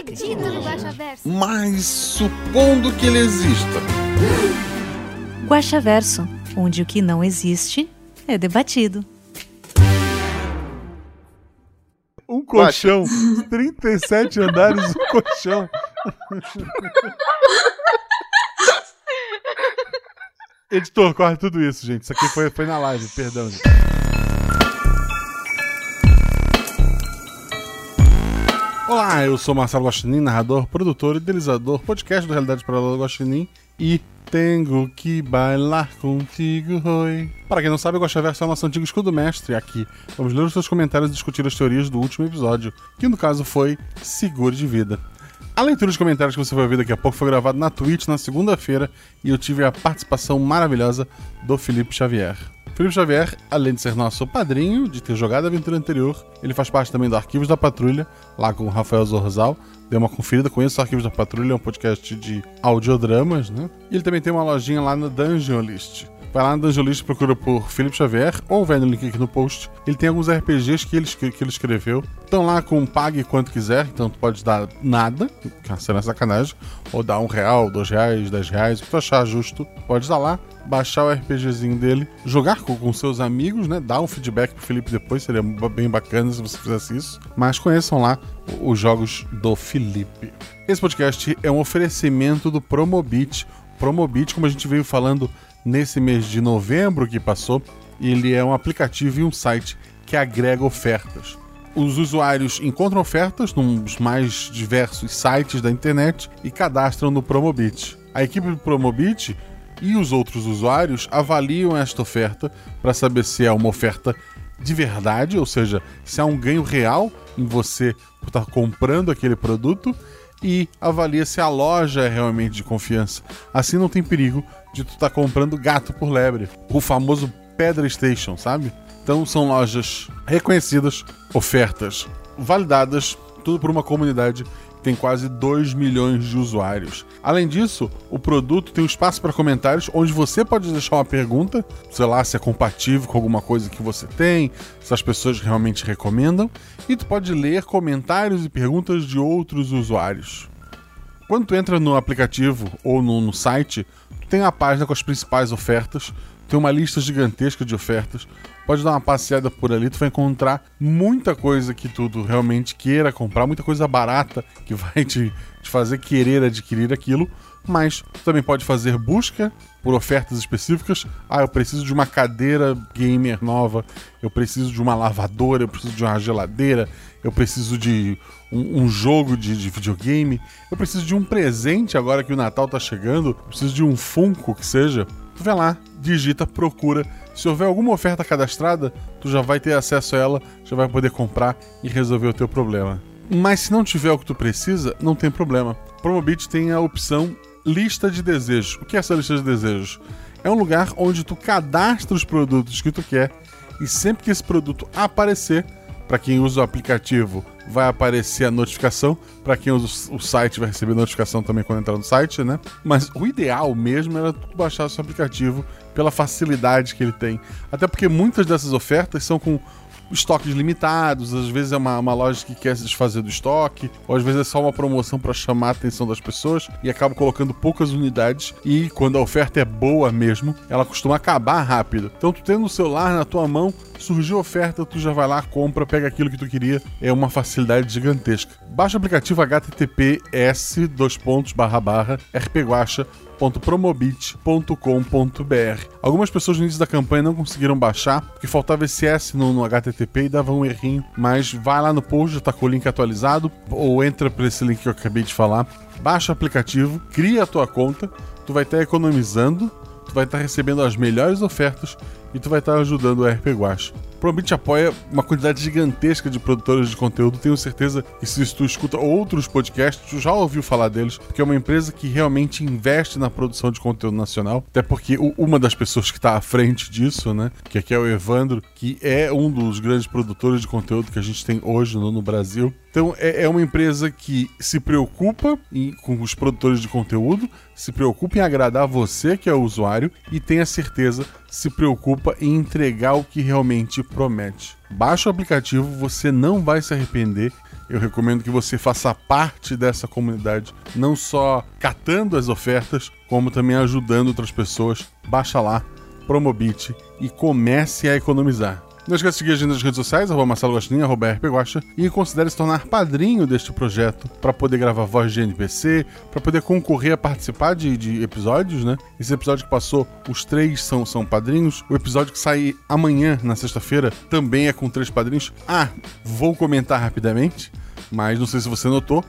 acredito no Guaxaverso. Mas supondo que ele exista, Guaxaverso, onde o que não existe é debatido. Um colchão, 37 andares, um colchão. Editor, corre tudo isso, gente. Isso aqui foi, foi na live, perdão. Gente. Olá, eu sou Marcelo Guaxinim, narrador, produtor, idealizador, podcast do Realidade Paralela do Guaxinim e tenho que bailar contigo, oi. Para quem não sabe, o Guaxaverso é o nosso antigo escudo mestre aqui. Vamos ler os seus comentários e discutir as teorias do último episódio, que no caso foi Seguro de Vida. A leitura dos comentários que você vai ouvir daqui a pouco foi gravado na Twitch na segunda-feira e eu tive a participação maravilhosa do Felipe Xavier. Felipe Xavier, além de ser nosso padrinho, de ter jogado a aventura anterior, ele faz parte também do Arquivos da Patrulha, lá com o Rafael Zorzal. Dê uma conferida, conheça o Arquivos da Patrulha, é um podcast de audiodramas, né? E ele também tem uma lojinha lá no Dungeon List. Vai lá no Dungeon List, procura por Felipe Xavier, ou vai no link aqui no post. Ele tem alguns RPGs que ele, que ele escreveu. Estão lá com pague quanto quiser, então tu pode dar nada, que é sacanagem, ou dar um real, dois reais, dez reais, o que tu achar justo. Pode dar lá, baixar o RPGzinho dele, jogar com, com seus amigos, né? Dar um feedback pro Felipe depois, seria bem bacana se você fizesse isso. Mas conheçam lá os jogos do Felipe. Esse podcast é um oferecimento do Promobit. Promobit, como a gente veio falando nesse mês de novembro que passou, ele é um aplicativo e um site que agrega ofertas. Os usuários encontram ofertas nos mais diversos sites da internet e cadastram no Promobit. A equipe do Promobit e os outros usuários avaliam esta oferta para saber se é uma oferta de verdade, ou seja, se há um ganho real em você estar comprando aquele produto e avalia se a loja é realmente de confiança. Assim não tem perigo de tu estar comprando gato por lebre, o famoso Pedra Station, sabe? Então são lojas reconhecidas, ofertas validadas, tudo por uma comunidade tem quase 2 milhões de usuários. Além disso, o produto tem um espaço para comentários onde você pode deixar uma pergunta, sei lá, se é compatível com alguma coisa que você tem, se as pessoas realmente recomendam, e tu pode ler comentários e perguntas de outros usuários. Quando tu entra no aplicativo ou no, no site, tu tem a página com as principais ofertas, tem uma lista gigantesca de ofertas. Pode dar uma passeada por ali, tu vai encontrar muita coisa que tu realmente queira comprar, muita coisa barata que vai te, te fazer querer adquirir aquilo. Mas também pode fazer busca por ofertas específicas. Ah, eu preciso de uma cadeira gamer nova, eu preciso de uma lavadora, eu preciso de uma geladeira, eu preciso de um, um jogo de, de videogame, eu preciso de um presente agora que o Natal tá chegando, eu preciso de um Funko que seja. Tu vai lá, digita, procura. Se houver alguma oferta cadastrada, tu já vai ter acesso a ela, já vai poder comprar e resolver o teu problema. Mas se não tiver o que tu precisa, não tem problema. Promobit tem a opção lista de desejos. O que é essa lista de desejos? É um lugar onde tu cadastra os produtos que tu quer e sempre que esse produto aparecer, para quem usa o aplicativo, vai aparecer a notificação. Para quem usa o site, vai receber notificação também quando entrar no site, né? Mas o ideal mesmo era tu baixar o seu aplicativo pela facilidade que ele tem. Até porque muitas dessas ofertas são com estoques limitados, às vezes é uma, uma loja que quer se desfazer do estoque, ou às vezes é só uma promoção para chamar a atenção das pessoas e acaba colocando poucas unidades e quando a oferta é boa mesmo, ela costuma acabar rápido. Então tu tendo o celular na tua mão, surgiu a oferta, tu já vai lá, compra, pega aquilo que tu queria, é uma facilidade gigantesca. Baixa o aplicativo https www.promobit.com.br. Algumas pessoas no início da campanha não conseguiram baixar, porque faltava esse S no, no HTTP e dava um errinho. Mas vai lá no post, já tá com o link atualizado, ou entra por esse link que eu acabei de falar, baixa o aplicativo, cria a tua conta, tu vai estar economizando, tu vai estar recebendo as melhores ofertas e tu vai estar ajudando o RP Guacha. Promobit apoia uma quantidade gigantesca de produtores de conteúdo. Tenho certeza que se tu escuta outros podcasts, tu já ouviu falar deles, porque é uma empresa que realmente investe na produção de conteúdo nacional. Até porque uma das pessoas que está à frente disso, né, que aqui é o Evandro, que é um dos grandes produtores de conteúdo que a gente tem hoje no, no Brasil. Então é, é uma empresa que se preocupa em- com os produtores de conteúdo, se preocupa em agradar você que é o usuário e tenha certeza se preocupa em entregar o que realmente promete. Baixa o aplicativo, você não vai se arrepender. Eu recomendo que você faça parte dessa comunidade, não só catando as ofertas, como também ajudando outras pessoas. Baixa lá, Promobit e comece a economizar. Não esqueça de seguir a gente nas redes sociais, arroba Marcelo Guaxinim, arroba RP Guaxa, e considere se tornar padrinho deste projeto para poder gravar voz de NPC, para poder concorrer a participar de, de episódios, né? Esse episódio que passou, os três são, são padrinhos. O episódio que sai amanhã, na sexta-feira, também é com três padrinhos. Ah, vou comentar rapidamente, mas não sei se você notou,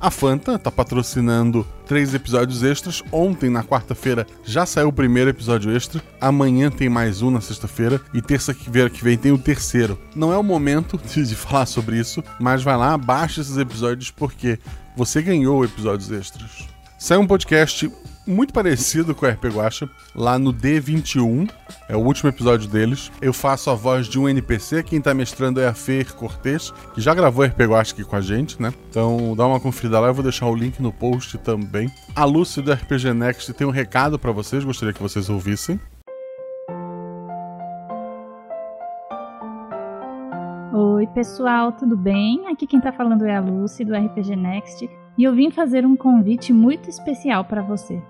a Fanta tá patrocinando três episódios extras. Ontem, na quarta-feira, já saiu o primeiro episódio extra. Amanhã tem mais um na sexta-feira. E terça-feira que vem tem o terceiro. Não é o momento de falar sobre isso, mas vai lá, baixa esses episódios porque você ganhou episódios extras. Saiu um podcast muito parecido com o RP Guacha, lá no D21, é o último episódio deles. Eu faço a voz de um NPC, quem tá mestrando é a Fer Cortez, que já gravou RP Guacha aqui com a gente, né? Então dá uma conferida lá, eu vou deixar o link no post também. A Lúcia do RPG Next tem um recado pra vocês, gostaria que vocês ouvissem. Oi, pessoal, tudo bem? Aqui quem tá falando é a Lucy do RPG Next e eu vim fazer um convite muito especial para você.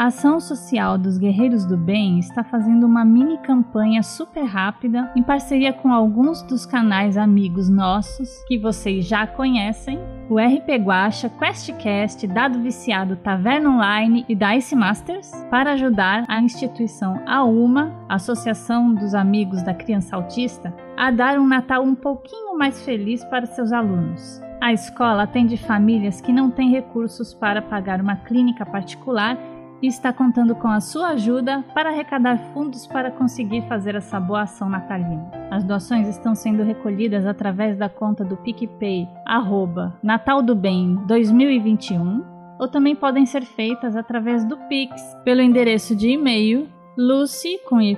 A Ação Social dos Guerreiros do Bem está fazendo uma mini campanha super rápida em parceria com alguns dos canais amigos nossos que vocês já conhecem, o RP Guacha, QuestCast, Dado Viciado, Taverna Online e Dice Masters, para ajudar a instituição AUMA, Associação dos Amigos da Criança Autista, a dar um Natal um pouquinho mais feliz para seus alunos. A escola atende famílias que não têm recursos para pagar uma clínica particular e está contando com a sua ajuda para arrecadar fundos para conseguir fazer essa boa ação natalina. As doações estão sendo recolhidas através da conta do PicPay, arroba Natal do Bem 2021, ou também podem ser feitas através do Pix, pelo endereço de e-mail lucy, com y,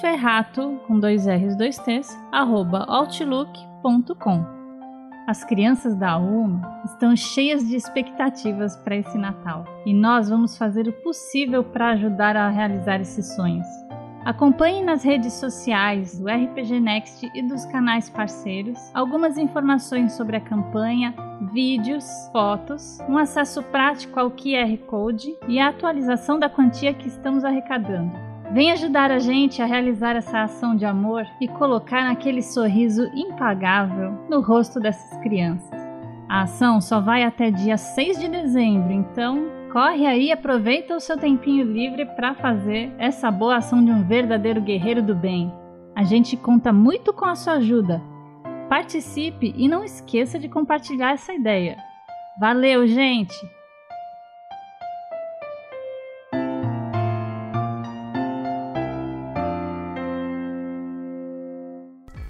ferrato, com dois R's, dois T's, arroba outlook.com. As crianças da UMA estão cheias de expectativas para esse Natal e nós vamos fazer o possível para ajudar a realizar esses sonhos. Acompanhe nas redes sociais do RPG Next e dos canais parceiros algumas informações sobre a campanha, vídeos, fotos, um acesso prático ao QR Code e a atualização da quantia que estamos arrecadando. Vem ajudar a gente a realizar essa ação de amor e colocar aquele sorriso impagável no rosto dessas crianças. A ação só vai até dia 6 de dezembro, então corre aí e aproveita o seu tempinho livre para fazer essa boa ação de um verdadeiro guerreiro do bem. A gente conta muito com a sua ajuda. Participe e não esqueça de compartilhar essa ideia. Valeu, gente!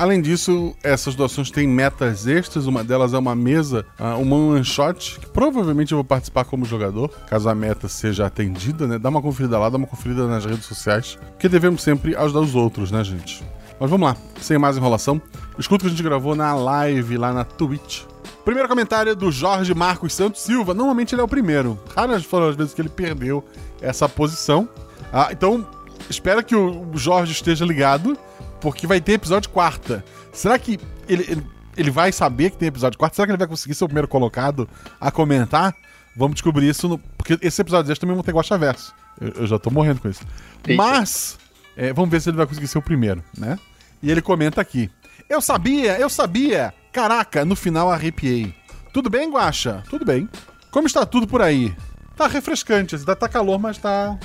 Além disso, essas doações têm metas extras. Uma delas é uma mesa, ah, uma one shot, que provavelmente eu vou participar como jogador, caso a meta seja atendida, né? Dá uma conferida lá, dá uma conferida nas redes sociais, porque devemos sempre ajudar os outros, né, gente? Mas vamos lá, sem mais enrolação. Escuta o que a gente gravou na live lá na Twitch. Primeiro comentário é do Jorge Marcos Santos Silva. Normalmente ele é o primeiro. Raras foram as vezes que ele perdeu essa posição. Ah, então, espero que o Jorge esteja ligado, porque vai ter episódio quarta. Será que ele, ele, ele vai saber que tem episódio quarta? Será que ele vai conseguir ser o primeiro colocado a comentar? Vamos descobrir isso, no, porque esse episódio extra também vão ter Guaxa Verso. Eu, eu já tô morrendo com isso. Mas, é, vamos ver se ele vai conseguir ser o primeiro, né? E ele comenta aqui. Eu sabia, eu sabia! Caraca, no final arrepiei. Tudo bem, Guaxa? Tudo bem. Como está tudo por aí? Tá refrescante, tá, tá calor, mas tá.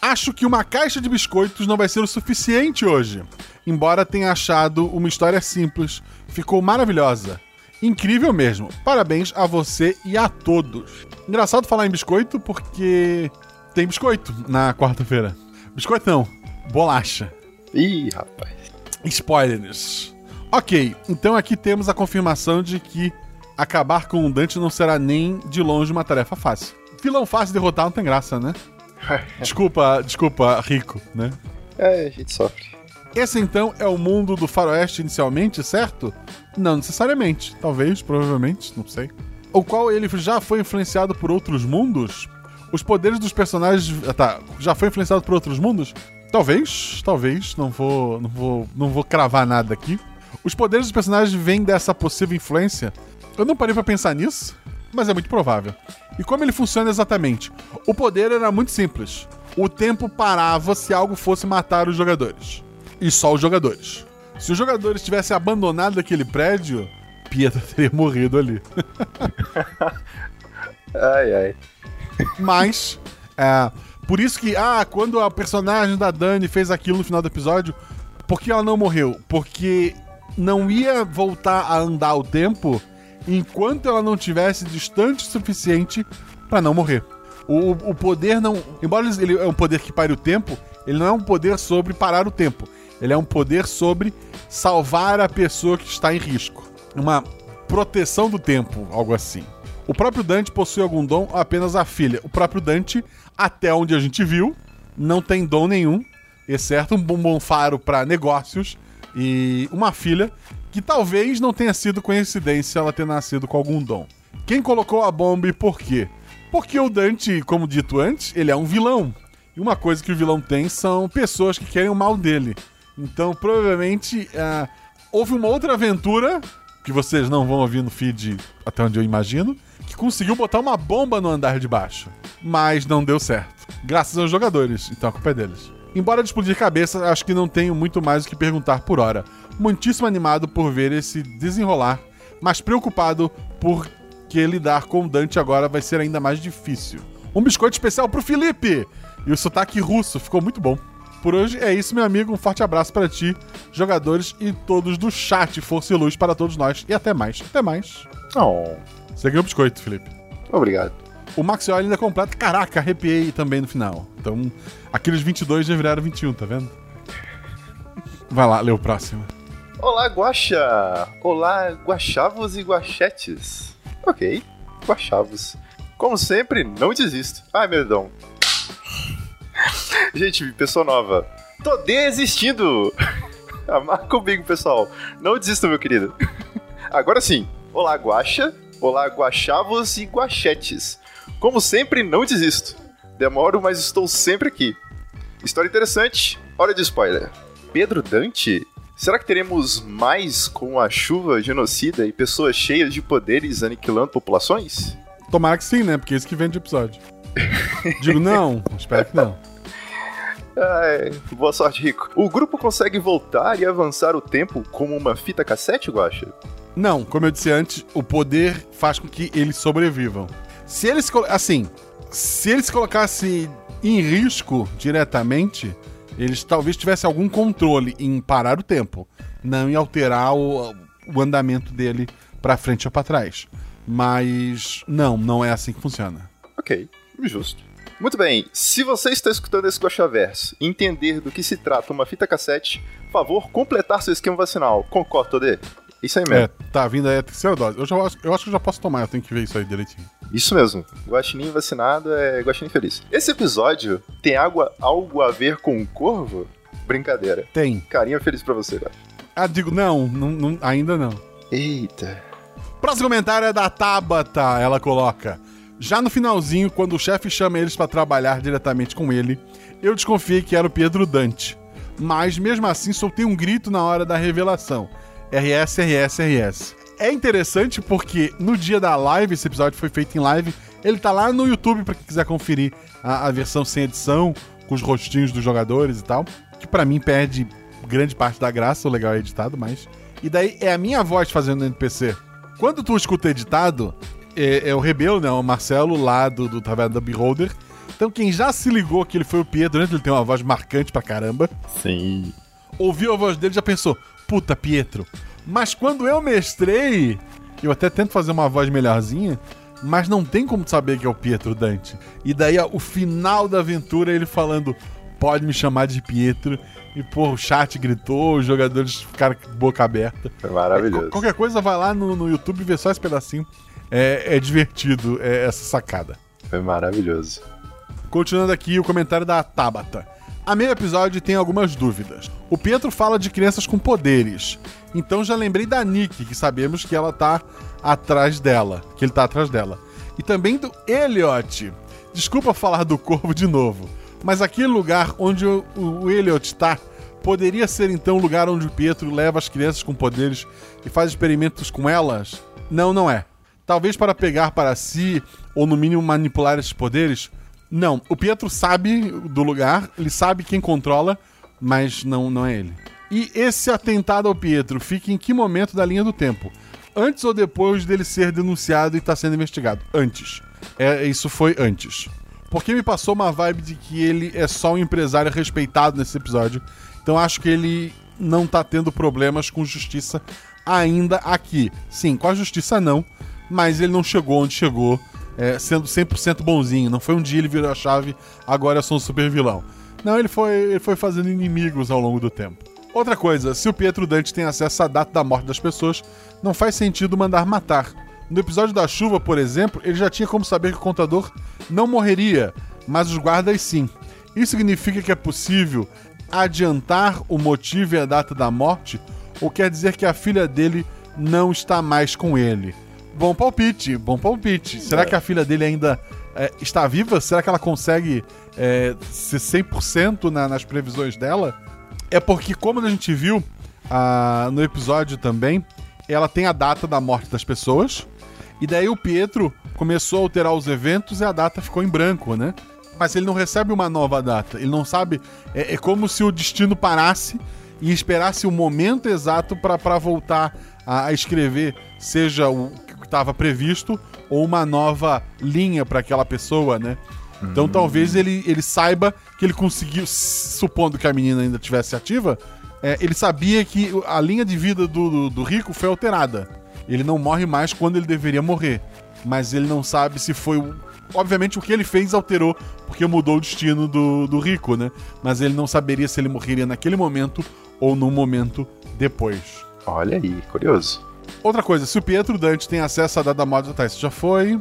Acho que uma caixa de biscoitos não vai ser o suficiente hoje. Embora tenha achado uma história simples, ficou maravilhosa. Incrível mesmo. Parabéns a você e a todos. Engraçado falar em biscoito porque tem biscoito na quarta-feira. Biscoito não, bolacha. Ih, rapaz. Spoilers. Ok, então aqui temos a confirmação de que acabar com o Dante não será nem de longe uma tarefa fácil. Vilão fácil derrotar não tem graça, né? Desculpa, desculpa, Rico, né? É, a gente sofre. Esse então é o mundo do faroeste inicialmente, certo? Não necessariamente. Talvez, provavelmente, não sei. O qual ele já foi influenciado por outros mundos? Os poderes dos personagens. ah, Tá, já foi influenciado por outros mundos? Talvez, talvez. Não vou, não vou, não vou cravar nada aqui. Os poderes dos personagens vêm dessa possível influência? Eu não parei pra pensar nisso, mas é muito provável. E como ele funciona exatamente? O poder era muito simples. O tempo parava se algo fosse matar os jogadores. E só os jogadores. Se os jogadores tivessem abandonado aquele prédio, Pietro teria morrido ali. Ai, ai. Mas, é, por isso que, ah, quando a personagem da Dani fez aquilo no final do episódio, por que ela não morreu? Porque não ia voltar a andar o tempo enquanto ela não tivesse distante o suficiente pra não morrer. O, o poder não. Embora ele é um poder que pare o tempo, ele não é um poder sobre parar o tempo. Ele é um poder sobre salvar a pessoa que está em risco. Uma proteção do tempo, algo assim. O próprio Dante possui algum dom, apenas a filha. O próprio Dante, até onde a gente viu, não tem dom nenhum, exceto um bombom faro para negócios e uma filha que talvez não tenha sido coincidência ela ter nascido com algum dom. Quem colocou a bomba e por quê? Porque o Dante, como dito antes, ele é um vilão. E uma coisa que o vilão tem são pessoas que querem o mal dele. Então, provavelmente, ah, houve uma outra aventura, que vocês não vão ouvir no feed até onde eu imagino, que conseguiu botar uma bomba no andar de baixo. Mas não deu certo. Graças aos jogadores, então a culpa é deles. Embora de explodir cabeça, acho que não tenho muito mais o que perguntar por hora. Muitíssimo animado por ver esse desenrolar, mas preocupado porque lidar com o Dante agora vai ser ainda mais difícil. Um biscoito especial pro Felipe! E o sotaque russo ficou muito bom. Por hoje é isso, meu amigo. Um forte abraço para ti, jogadores e todos do chat. Força e luz para todos nós. E até mais. Até mais. Oh, Você ganhou o biscoito, Felipe. obrigado. O Maxiol ainda completa. Caraca, arrepiei também no final. Então, aqueles 22 já viraram 21, tá vendo? Vai lá, lê o próximo. Olá, Guaxa! Olá, guachavos e guachetes. Ok, guachavos. Como sempre, não desisto. Ai, merdão. Gente, pessoa nova. Tô desistindo! Amar comigo, pessoal. Não desista, meu querido. Agora sim. Olá, Guaxa. Olá, guachavos e guachetes. Como sempre, não desisto. Demoro, mas estou sempre aqui. História interessante. Hora de spoiler. Pedro Dante? Será que teremos mais com a chuva genocida e pessoas cheias de poderes aniquilando populações? Tomara que sim, né? Porque é isso que vem de episódio. Digo não, espero que não. Ai, boa sorte, Rico. O grupo consegue voltar e avançar o tempo como uma fita cassete, Guaxa? Não, como eu disse antes, o poder faz com que eles sobrevivam. Se eles. Assim, se eles colocassem em risco diretamente, eles talvez tivessem algum controle em parar o tempo, não em alterar o, o andamento dele pra frente ou pra trás. Mas não, não é assim que funciona. Ok, justo. Muito bem, se você está escutando esse Guaxaverso e entender do que se trata uma fita cassete, favor completar seu esquema vacinal. Concordo, Todê? Isso aí É, mesmo. tá vindo aí a terceira dose. Eu, já, acho- eu acho que eu já posso tomar, eu tenho que ver isso aí direitinho. Isso mesmo. Guaxinim vacinado é guaxinim feliz. Esse episódio tem água, algo a ver com o corvo? Brincadeira. Tem. Carinha feliz pra você, Guaxa. Ah, digo, não, não, não- ainda não. Eita. Próximo comentário é da Tabata. Ela coloca: Já no finalzinho, quando o chefe chama eles pra trabalhar diretamente com ele, eu desconfiei que era o Pedro Dante. Mas mesmo assim, soltei um grito na hora da revelação: RS, RS, RS. É interessante porque no dia da live, esse episódio foi feito em live, ele tá lá no YouTube pra quem quiser conferir a, a versão sem edição, com os rostinhos dos jogadores e tal. Que pra mim perde grande parte da graça, o legal é editado, mas. E daí é a minha voz fazendo NPC. Quando tu escuta editado, é, é o Rebelo, né? O Marcelo lá do, do Taverna da Beholder. Então quem já se ligou que ele foi o Pietro, antes ele tem uma voz marcante pra caramba, Sim. ouviu a voz dele e já pensou, puta, Pietro. Mas quando eu mestrei, eu até tento fazer uma voz melhorzinha, mas não tem como saber que é o Pietro Dante. E daí ó, o final da aventura ele falando, pode me chamar de Pietro. E, pô, o chat gritou, os jogadores ficaram com boca aberta. Foi maravilhoso. É, qualquer coisa, vai lá no, no YouTube e vê só esse pedacinho. É, é divertido é, essa sacada. Foi maravilhoso. Continuando aqui o comentário da Tabata. A meio episódio tem algumas dúvidas. O Pietro fala de crianças com poderes. Então já lembrei da Nick, que sabemos que ela tá atrás dela. Que ele tá atrás dela. E também do Elliot. Desculpa falar do corvo de novo. Mas aquele lugar onde o, o Elliot tá poderia ser então o lugar onde o Pietro leva as crianças com poderes e faz experimentos com elas? Não, não é. Talvez para pegar para si, ou no mínimo manipular esses poderes? Não, o Pietro sabe do lugar, ele sabe quem controla, mas não, não é ele. E esse atentado ao Pietro fica em que momento da linha do tempo? Antes ou depois dele ser denunciado e estar tá sendo investigado? Antes. É, isso foi antes. Porque me passou uma vibe de que ele é só um empresário respeitado nesse episódio. Então acho que ele não tá tendo problemas com justiça ainda aqui. Sim, com a justiça não, mas ele não chegou onde chegou é, sendo 100% bonzinho. Não foi um dia ele virou a chave, agora eu sou um super vilão. Não, ele foi, ele foi fazendo inimigos ao longo do tempo. Outra coisa, se o Pietro Dante tem acesso à data da morte das pessoas, não faz sentido mandar matar. No episódio da chuva, por exemplo, ele já tinha como saber que o contador não morreria, mas os guardas sim. Isso significa que é possível adiantar o motivo e a data da morte, ou quer dizer que a filha dele não está mais com ele? Bom palpite, bom palpite. Será é. que a filha dele ainda é, está viva? Será que ela consegue é, ser 100% na, nas previsões dela? É porque, como a gente viu ah, no episódio também, ela tem a data da morte das pessoas. E daí o Pietro começou a alterar os eventos e a data ficou em branco, né? Mas ele não recebe uma nova data. Ele não sabe. É, é como se o destino parasse e esperasse o momento exato para voltar a, a escrever, seja o estava previsto ou uma nova linha para aquela pessoa, né? Então hum. talvez ele, ele saiba que ele conseguiu, supondo que a menina ainda tivesse ativa, é, ele sabia que a linha de vida do, do, do, rico foi alterada. Ele não morre mais quando ele deveria morrer. Mas ele não sabe se foi. Obviamente o que ele fez alterou, porque mudou o destino do, do rico, né? Mas ele não saberia se ele morreria naquele momento ou num momento depois. Olha aí, curioso. Outra coisa, se o Pietro Dante tem acesso à dada mod, tá, isso já foi.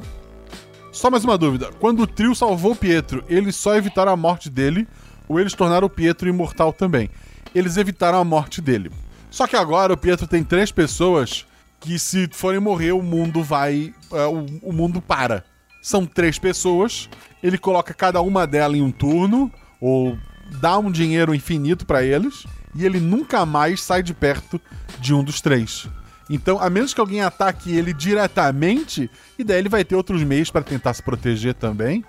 Só mais uma dúvida. Quando o trio salvou Pietro, eles só evitaram a morte dele ou eles tornaram o Pietro imortal também? Eles evitaram a morte dele. Só que agora o Pietro tem três pessoas que se forem morrer o mundo vai... Uh, o, o mundo para. São três pessoas, ele coloca cada uma delas em um turno ou dá um dinheiro infinito para eles e ele nunca mais sai de perto de um dos três. Então, a menos que alguém ataque ele diretamente, e daí ele vai ter outros meios para tentar se proteger também.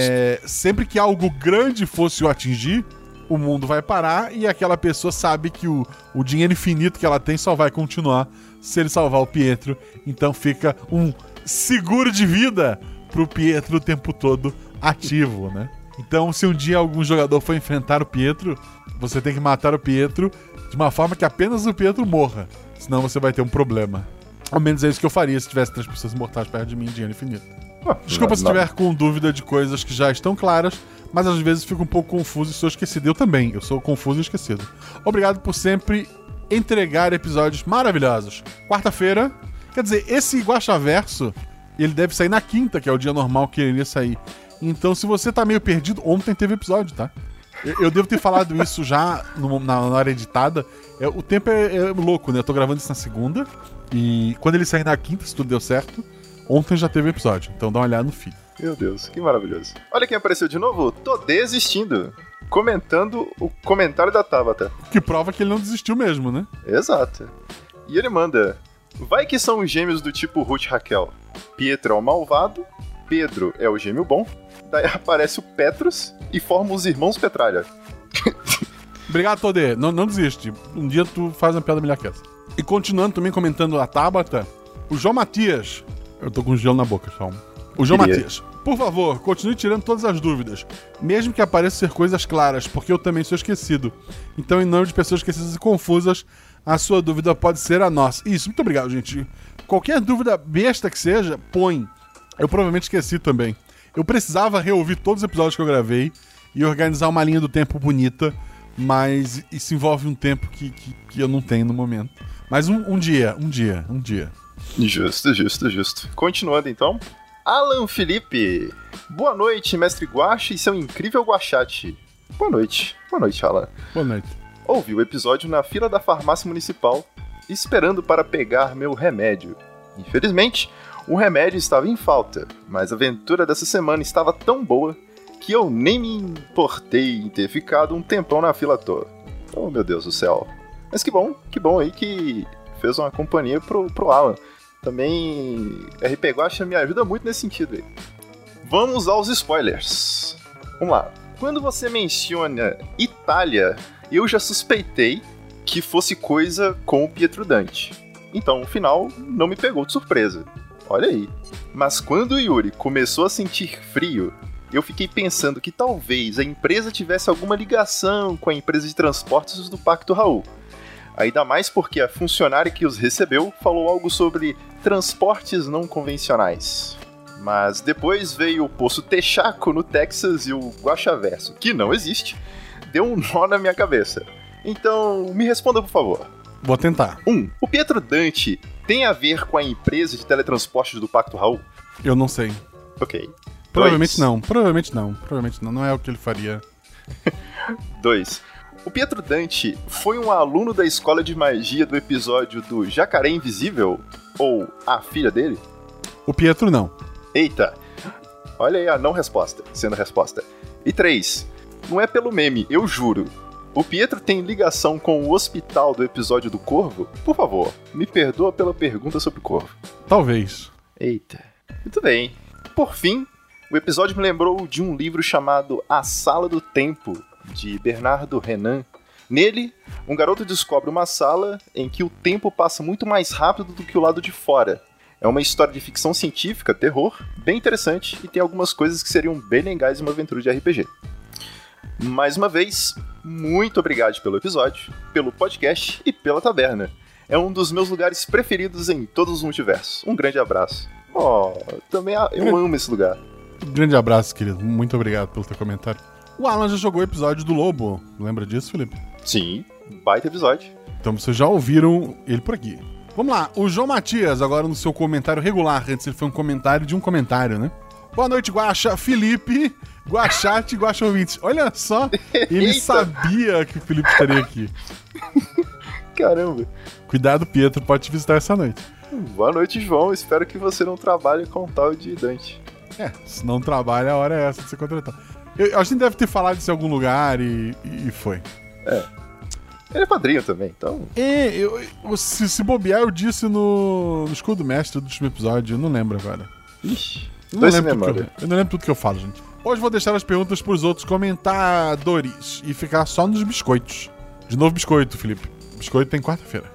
É, sempre que algo grande fosse o atingir, o mundo vai parar e aquela pessoa sabe que o, o dinheiro infinito que ela tem só vai continuar se ele salvar o Pietro. Então fica um seguro de vida pro Pietro o tempo todo ativo, né? Então, se um dia algum jogador for enfrentar o Pietro, você tem que matar o Pietro de uma forma que apenas o Pietro morra. Senão você vai ter um problema. Ao menos é isso que eu faria se tivesse três pessoas mortais perto de mim, dinheiro infinito. Ah, Desculpa se estiver com dúvida de coisas que já estão claras, mas às vezes fico um pouco confuso e sou esquecido. Eu também, eu sou confuso e esquecido. Obrigado por sempre entregar episódios maravilhosos. Quarta-feira, quer dizer, esse Guaxaverso, ele deve sair na quinta, que é o dia normal que ele iria sair. Então, se você tá meio perdido, ontem teve episódio, tá? Eu, eu devo ter falado isso já no, na, na hora editada. É, o tempo é, é, louco, né? Eu tô gravando isso na segunda. E quando ele sair na quinta, se tudo deu certo, ontem já teve episódio. Então dá uma olhada no feed. Meu Deus, que maravilhoso. Olha quem apareceu de novo. Tô desistindo. Comentando o comentário da Tabata. Que prova que ele não desistiu mesmo, né? Exato. E ele manda: Vai que são gêmeos do tipo Ruth Raquel. Pietro é o malvado, Pedro é o gêmeo bom, daí aparece o Petrus e forma os irmãos Petralha. Obrigado, Todê. Não, não desiste. Um dia tu faz uma piada melhor que essa. E continuando também comentando a Tabata, o João Matias. Eu tô com gelo na boca, só. O João Queria. Matias. Por favor, continue tirando todas as dúvidas. Mesmo que apareçam ser coisas claras, porque eu também sou esquecido. Então, em nome de pessoas esquecidas e confusas, a sua dúvida pode ser a nossa. Isso, muito obrigado, gente. Qualquer dúvida besta que seja, põe. Eu provavelmente esqueci também. Eu precisava reouvir todos os episódios que eu gravei e organizar uma linha do tempo bonita, mas isso envolve um tempo que, que, que eu não tenho no momento. Mas um, um dia, um dia, um dia. Justo, justo, justo. Continuando então. Alan Felipe. Boa noite, mestre Guache e seu incrível Guachate. Boa noite. Boa noite, Alan. Boa noite. Ouvi o episódio na fila da farmácia municipal, esperando para pegar meu remédio. Infelizmente, o remédio estava em falta, mas a aventura dessa semana estava tão boa que eu nem me importei em ter ficado um tempão na fila à toa. Oh, meu Deus do céu. Mas que bom, que bom aí que fez uma companhia pro, pro Alan. Também RP Guacha me ajuda muito nesse sentido aí. Vamos aos spoilers. Vamos lá. Quando você menciona Itália, eu já suspeitei que fosse coisa com o Pietro Dante. Então, o final não me pegou de surpresa. Olha aí. Mas quando o Yuri começou a sentir frio, eu fiquei pensando que talvez a empresa tivesse alguma ligação com a empresa de transportes do Pacto Raul. Ainda mais porque a funcionária que os recebeu falou algo sobre transportes não convencionais. Mas depois veio o Poço Texaco no Texas e o Guaxaverso, que não existe, deu um nó na minha cabeça. Então, me responda por favor. Vou tentar. 1. Um, o Pietro Dante tem a ver com a empresa de teletransportes do Pacto Raul? Eu não sei. Ok. Provavelmente não, provavelmente não, provavelmente não. Não é o que ele faria. 2. O Pietro Dante foi um aluno da escola de magia do episódio do Jacaré Invisível? Ou a filha dele? O Pietro não. Eita! Olha aí a não resposta, sendo resposta. E 3. Não é pelo meme, eu juro. O Pietro tem ligação com o hospital do episódio do Corvo? Por favor, me perdoa pela pergunta sobre o Corvo. Talvez. Eita. Muito bem. Por fim, o episódio me lembrou de um livro chamado A Sala do Tempo, de Bernardo Renan. Nele, um garoto descobre uma sala em que o tempo passa muito mais rápido do que o lado de fora. É uma história de ficção científica, terror, bem interessante e tem algumas coisas que seriam bem legais em uma aventura de RPG. Mais uma vez, muito obrigado pelo episódio, pelo podcast e pela taberna. É um dos meus lugares preferidos em todos os multiversos. Um grande abraço. Oh, também eu amo esse lugar. Grande abraço, querido. Muito obrigado pelo teu comentário. O Alan já jogou o episódio do Lobo. Lembra disso, Felipe? Sim, baita episódio. Então vocês já ouviram ele por aqui. Vamos lá, o João Matias, agora no seu comentário regular. Antes ele foi um comentário de um comentário, né? Boa noite, Guaxa. Felipe, Guaxate e Guaxa Ouvintes. Olha só, ele Eita. sabia que o Felipe estaria aqui. Caramba. Cuidado, Pietro, pode te visitar essa noite. Boa noite, João. Espero que você não trabalhe com tal de Dante. É, se não trabalha, a hora é essa de ser contratado. Eu, eu acho que deve ter falado isso em algum lugar e, e foi. Ele é padrinho também, então. É, eu, eu- se, se bobear, eu disse no, no Escudo Mestre do último episódio, eu não lembro agora. Ixi, Eu não, lembro tudo que eu, eu não lembro tudo que eu falo, gente. Hoje vou deixar as perguntas pros outros comentadores e ficar só nos biscoitos. De novo, biscoito, Felipe. Biscoito tem quarta-feira.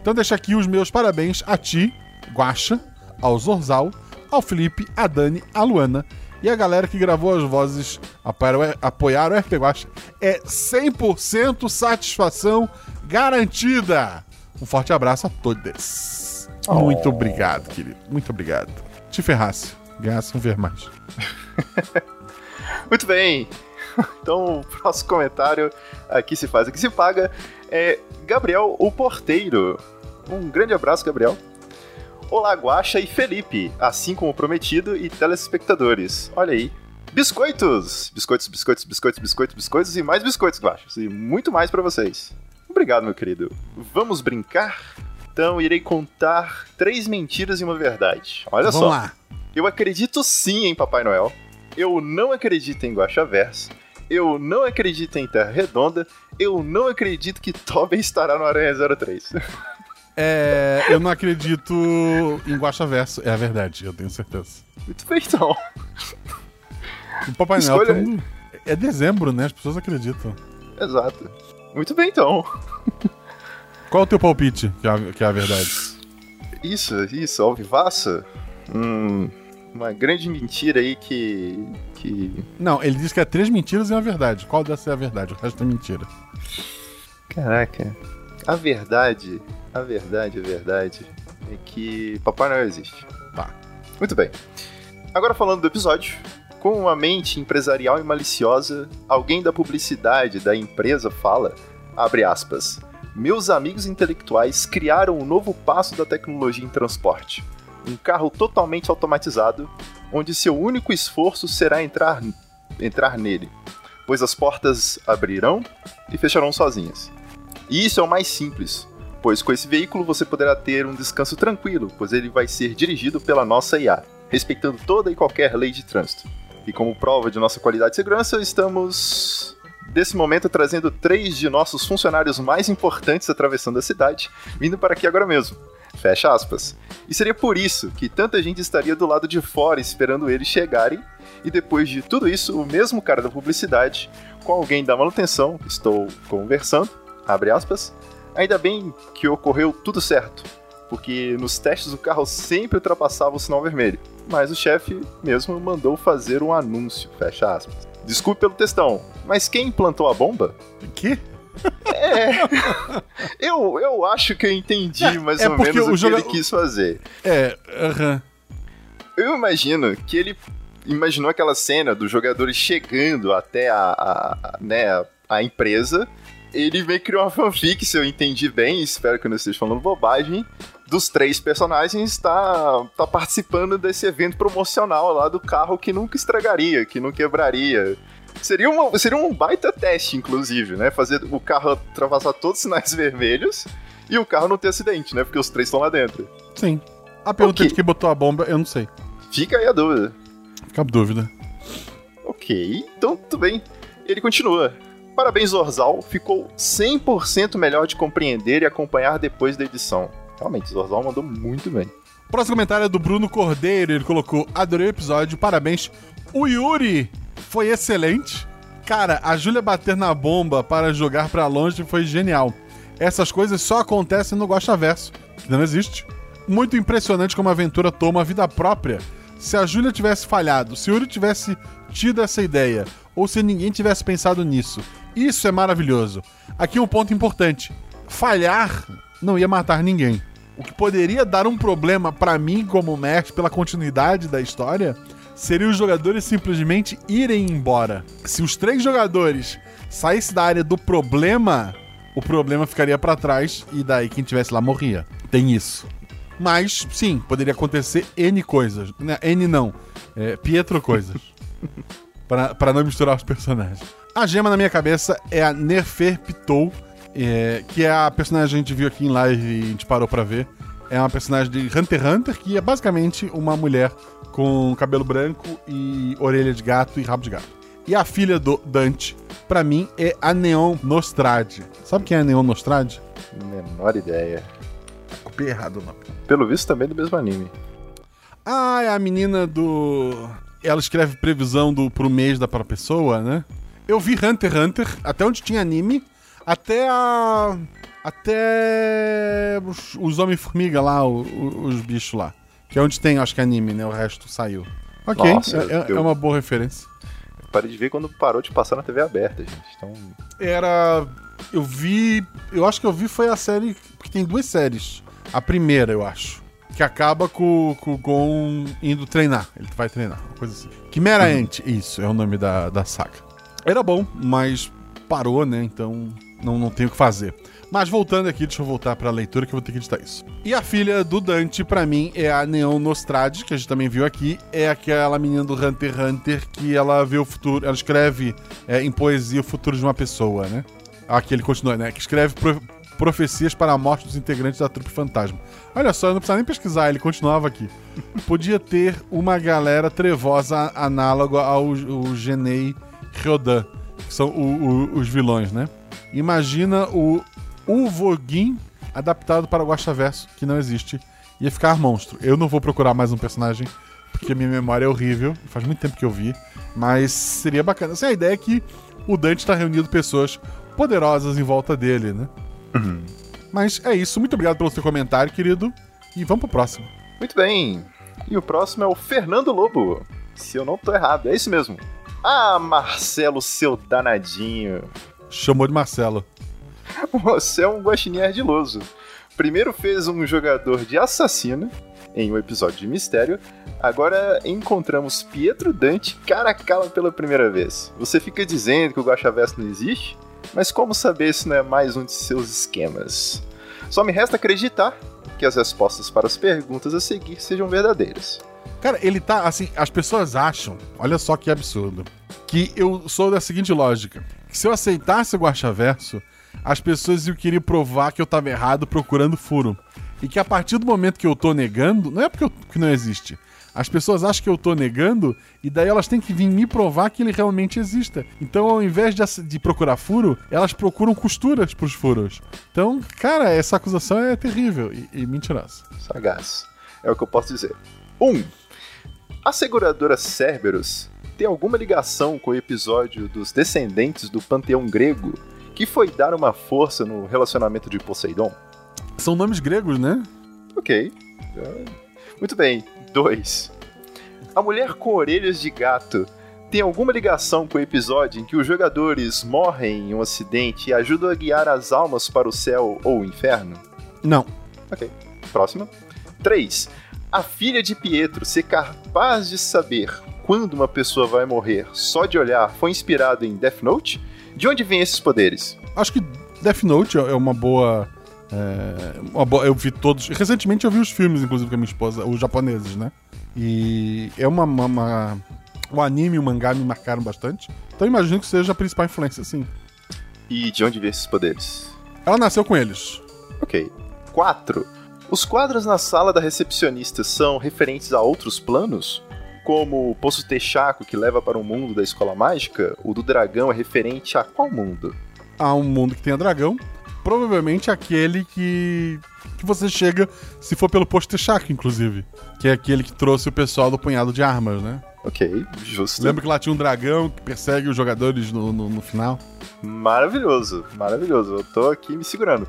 Então deixa aqui os meus parabéns a ti, Guaxa, ao Zorzal, ao Felipe, a Dani, a Luana e a galera que gravou as vozes apoiaram, apoiaram o RP Guaxa. É 100% satisfação garantida. Um forte abraço a todos. Muito obrigado, querido. Muito obrigado. Te ferrasse. Ganhasse um ver mais. Muito bem. Então, o próximo comentário, aqui se faz, aqui se paga, é Gabriel, o porteiro. Um grande abraço, Gabriel. Olá, Guaxa e Felipe, assim como prometido, e telespectadores. Olha aí. Biscoitos! Biscoitos, biscoitos, biscoitos, biscoitos, biscoitos e mais biscoitos, Guaxas. E muito mais pra vocês. Obrigado, meu querido. Vamos brincar? Então, irei contar três mentiras e uma verdade. Olha Vamos só. lá. Eu acredito sim em Papai Noel. Eu não acredito em Guaxaverso. Eu não acredito em Terra Redonda. Eu não acredito que Tobin estará no Aranha 03. É, eu não acredito em Guaxa Verso. É a verdade, eu tenho certeza. Muito bem, então. O Papai Noel é dezembro, né? As pessoas acreditam. Exato. Muito bem, então. Qual é o teu palpite que é a, que é a verdade? Isso, isso, Alvivaça. Hum, uma grande mentira aí que. que. Não, ele diz que é três mentiras e uma verdade. Qual dessa é a verdade? O resto é mentira. Caraca. A verdade, a verdade, a verdade é que Papai Noel existe. Tá. Muito bem. Agora falando do episódio, Com uma mente empresarial e maliciosa, alguém da publicidade da empresa fala, abre aspas, meus amigos intelectuais criaram um novo passo da tecnologia em transporte. Um carro totalmente automatizado, onde seu único esforço será entrar, entrar nele, pois as portas abrirão e fecharão sozinhas. E isso é o mais simples, pois com esse veículo você poderá ter um descanso tranquilo, pois ele vai ser dirigido pela nossa IA, respeitando toda e qualquer lei de trânsito. E como prova de nossa qualidade de segurança, estamos desse momento trazendo três de nossos funcionários mais importantes atravessando a cidade, vindo para aqui agora mesmo. Fecha aspas. E seria por isso que tanta gente estaria do lado de fora esperando eles chegarem, e depois de tudo isso, o mesmo cara da publicidade, com alguém da manutenção, estou conversando, abre aspas, ainda bem que ocorreu tudo certo, porque nos testes o carro sempre ultrapassava o sinal vermelho, mas o chefe mesmo mandou fazer um anúncio, fecha aspas. Desculpe pelo textão, mas quem implantou a bomba? Que? É. Eu, eu acho que eu entendi É, mais é ou menos o, o que joga- ele quis fazer. É, aham. Eu imagino que ele imaginou aquela cena dos jogadores chegando até a, a- a- né, a empresa. Ele meio que criou uma fanfic, se eu entendi bem, espero que eu não esteja falando bobagem, dos três personagens tá, tá participando desse evento promocional lá do carro que nunca estragaria, que não quebraria. Seria, uma, seria um baita teste, inclusive, né? Fazer o carro ultrapassar todos os sinais vermelhos e o carro não ter acidente, né? Porque os três estão lá dentro. Sim. A pergunta Ok. de quem botou a bomba, eu não sei. Fica aí a dúvida. Fica a dúvida. Ok, então tudo bem. Ele continua. Parabéns, Zorzal. Ficou 100% melhor de compreender e acompanhar depois da edição. Realmente, Zorzal mandou muito bem. Próximo comentário é do Bruno Cordeiro. Ele colocou: Adorei o episódio, parabéns. O Yuri foi excelente. Cara, a Júlia bater na bomba para jogar pra longe foi genial. Essas coisas só acontecem no Gosta Verso, que não existe. Muito impressionante como a aventura toma vida própria. Se a Júlia tivesse falhado, se o Yuri tivesse tido essa ideia, ou se ninguém tivesse pensado nisso. Isso é maravilhoso. Aqui um ponto importante: falhar não ia matar ninguém. O que poderia dar um problema pra mim como mestre pela continuidade da história seria os jogadores simplesmente irem embora. Se os três jogadores saíssem da área do problema, o problema ficaria pra trás e daí quem tivesse lá morria. Tem isso. Mas, sim, poderia acontecer N coisas. Né, N não. É, Pietro coisas. Pra pra não misturar os personagens. A gema na minha cabeça é a Nefer Pitou, é, que é a personagem que a gente viu aqui em live e a gente parou pra ver. É uma personagem de Hunter x Hunter, que é basicamente uma mulher com cabelo branco e orelha de gato e rabo de gato. E a filha do Dante, pra mim, é a Neon Nostrade. Sabe quem é a Neon Nostrade? Menor ideia. Copiei errado o nome. Pelo visto, também do mesmo anime. Ah, é a menina do. Ela escreve previsão do, pro mês da para pessoa, né? Eu vi Hunter x Hunter, até onde tinha anime, até a. Até. Os, os Homem-Formiga lá, o- o- os bichos lá. Que é onde tem, acho que anime, né? O resto saiu. Ok, Nossa, é, é- é uma boa referência. Parei de ver quando parou de passar na TV aberta, gente. Então, Era. Eu vi. Eu acho que eu vi foi a série. Porque tem duas séries. A primeira, eu acho. Que acaba com, com o Gon indo treinar. Ele vai treinar, uma coisa assim. Quimera Ant, isso, é o nome da, da saga. Era bom, mas parou, né? Então não, não tem o que fazer. Mas voltando aqui, deixa eu voltar pra leitura que eu vou ter que editar isso. E a filha do Dante, pra mim, é a Neon Nostrade, que a gente também viu aqui. É aquela menina do Hunter x Hunter que ela vê o futuro, ela escreve é, em poesia o futuro de uma pessoa, né? Aqui ele continua, né? Que escreve pro- profecias para a morte dos integrantes da trupe fantasma. Olha só, eu não precisava nem pesquisar, ele continuava aqui. Podia ter uma galera trevosa análoga ao, ao Genei Ryodan, que são o- o- os vilões, né? Imagina o Uvogin adaptado para o Guaxaverso, que não existe. Ia ficar monstro. Eu não vou procurar mais um personagem, porque a minha memória é horrível. Faz muito tempo que eu vi. Mas seria bacana. Assim, a ideia é que o Dante está reunindo pessoas poderosas em volta dele, né? Mas é isso. Muito obrigado pelo seu comentário, querido. E vamos pro próximo. muito bem. E o próximo é o Fernando Lobo. Se eu não tô errado, é isso mesmo. Ah, Marcelo, seu danadinho. Chamou de Marcelo. Você é um guaxinim ardiloso. Primeiro fez um jogador de assassino, em um episódio de mistério, agora encontramos Pietro Dante cara a cara pela primeira vez. Você fica dizendo que o Guaxaverso não existe? Mas como saber se não é mais um de seus esquemas? Só me resta acreditar que as respostas para as perguntas a seguir sejam verdadeiras. Cara, ele tá assim, as pessoas acham, olha só que absurdo, que eu sou da seguinte lógica: que se eu aceitasse o Guaxaverso, as pessoas iam querer provar que eu tava errado procurando furo. E que a partir do momento que eu tô negando, não é porque eu, que não existe. As pessoas acham que eu tô negando e daí elas têm que vir me provar que ele realmente exista. Então, ao invés de, de procurar furo, elas procuram costuras pros furos. Então, cara, essa acusação é terrível e, e mentirosa. Sagaz. É o que eu posso dizer. 1. Um, a seguradora Cerberus tem alguma ligação com o episódio dos descendentes do panteão grego que foi dar uma força no relacionamento de Poseidon? São nomes gregos, né? Ok. É. Muito bem. 2. A mulher com orelhas de gato tem alguma ligação com o episódio em que os jogadores morrem em um acidente e ajudam a guiar as almas para o céu ou o inferno? Não. Ok. Próxima. 3. A filha de Pietro ser capaz de saber quando uma pessoa vai morrer só de olhar foi inspirado em Death Note? De onde vêm esses poderes? Acho que Death Note é uma boa. é, uma boa- eu vi todos. Recentemente eu vi os filmes, inclusive, com a minha esposa, os japoneses, né? E é uma. uma, uma- o anime e o mangá me marcaram bastante. Então eu imagino que seja a principal influência, sim. E de onde vêm esses poderes? Ela nasceu com eles. Ok. 4. Os quadros na sala da recepcionista são referentes a outros planos? Como o Poço Texaco, que leva para o mundo da escola mágica? O do dragão é referente a qual mundo? Há um mundo que tenha dragão. Provavelmente aquele que. que você chega, se for pelo posto Texaco, inclusive. Que é aquele que trouxe o pessoal do punhado de armas, né? Ok, justo. Lembra que lá tinha um dragão que persegue os jogadores no, no, no final? Maravilhoso, maravilhoso. Eu tô aqui me segurando.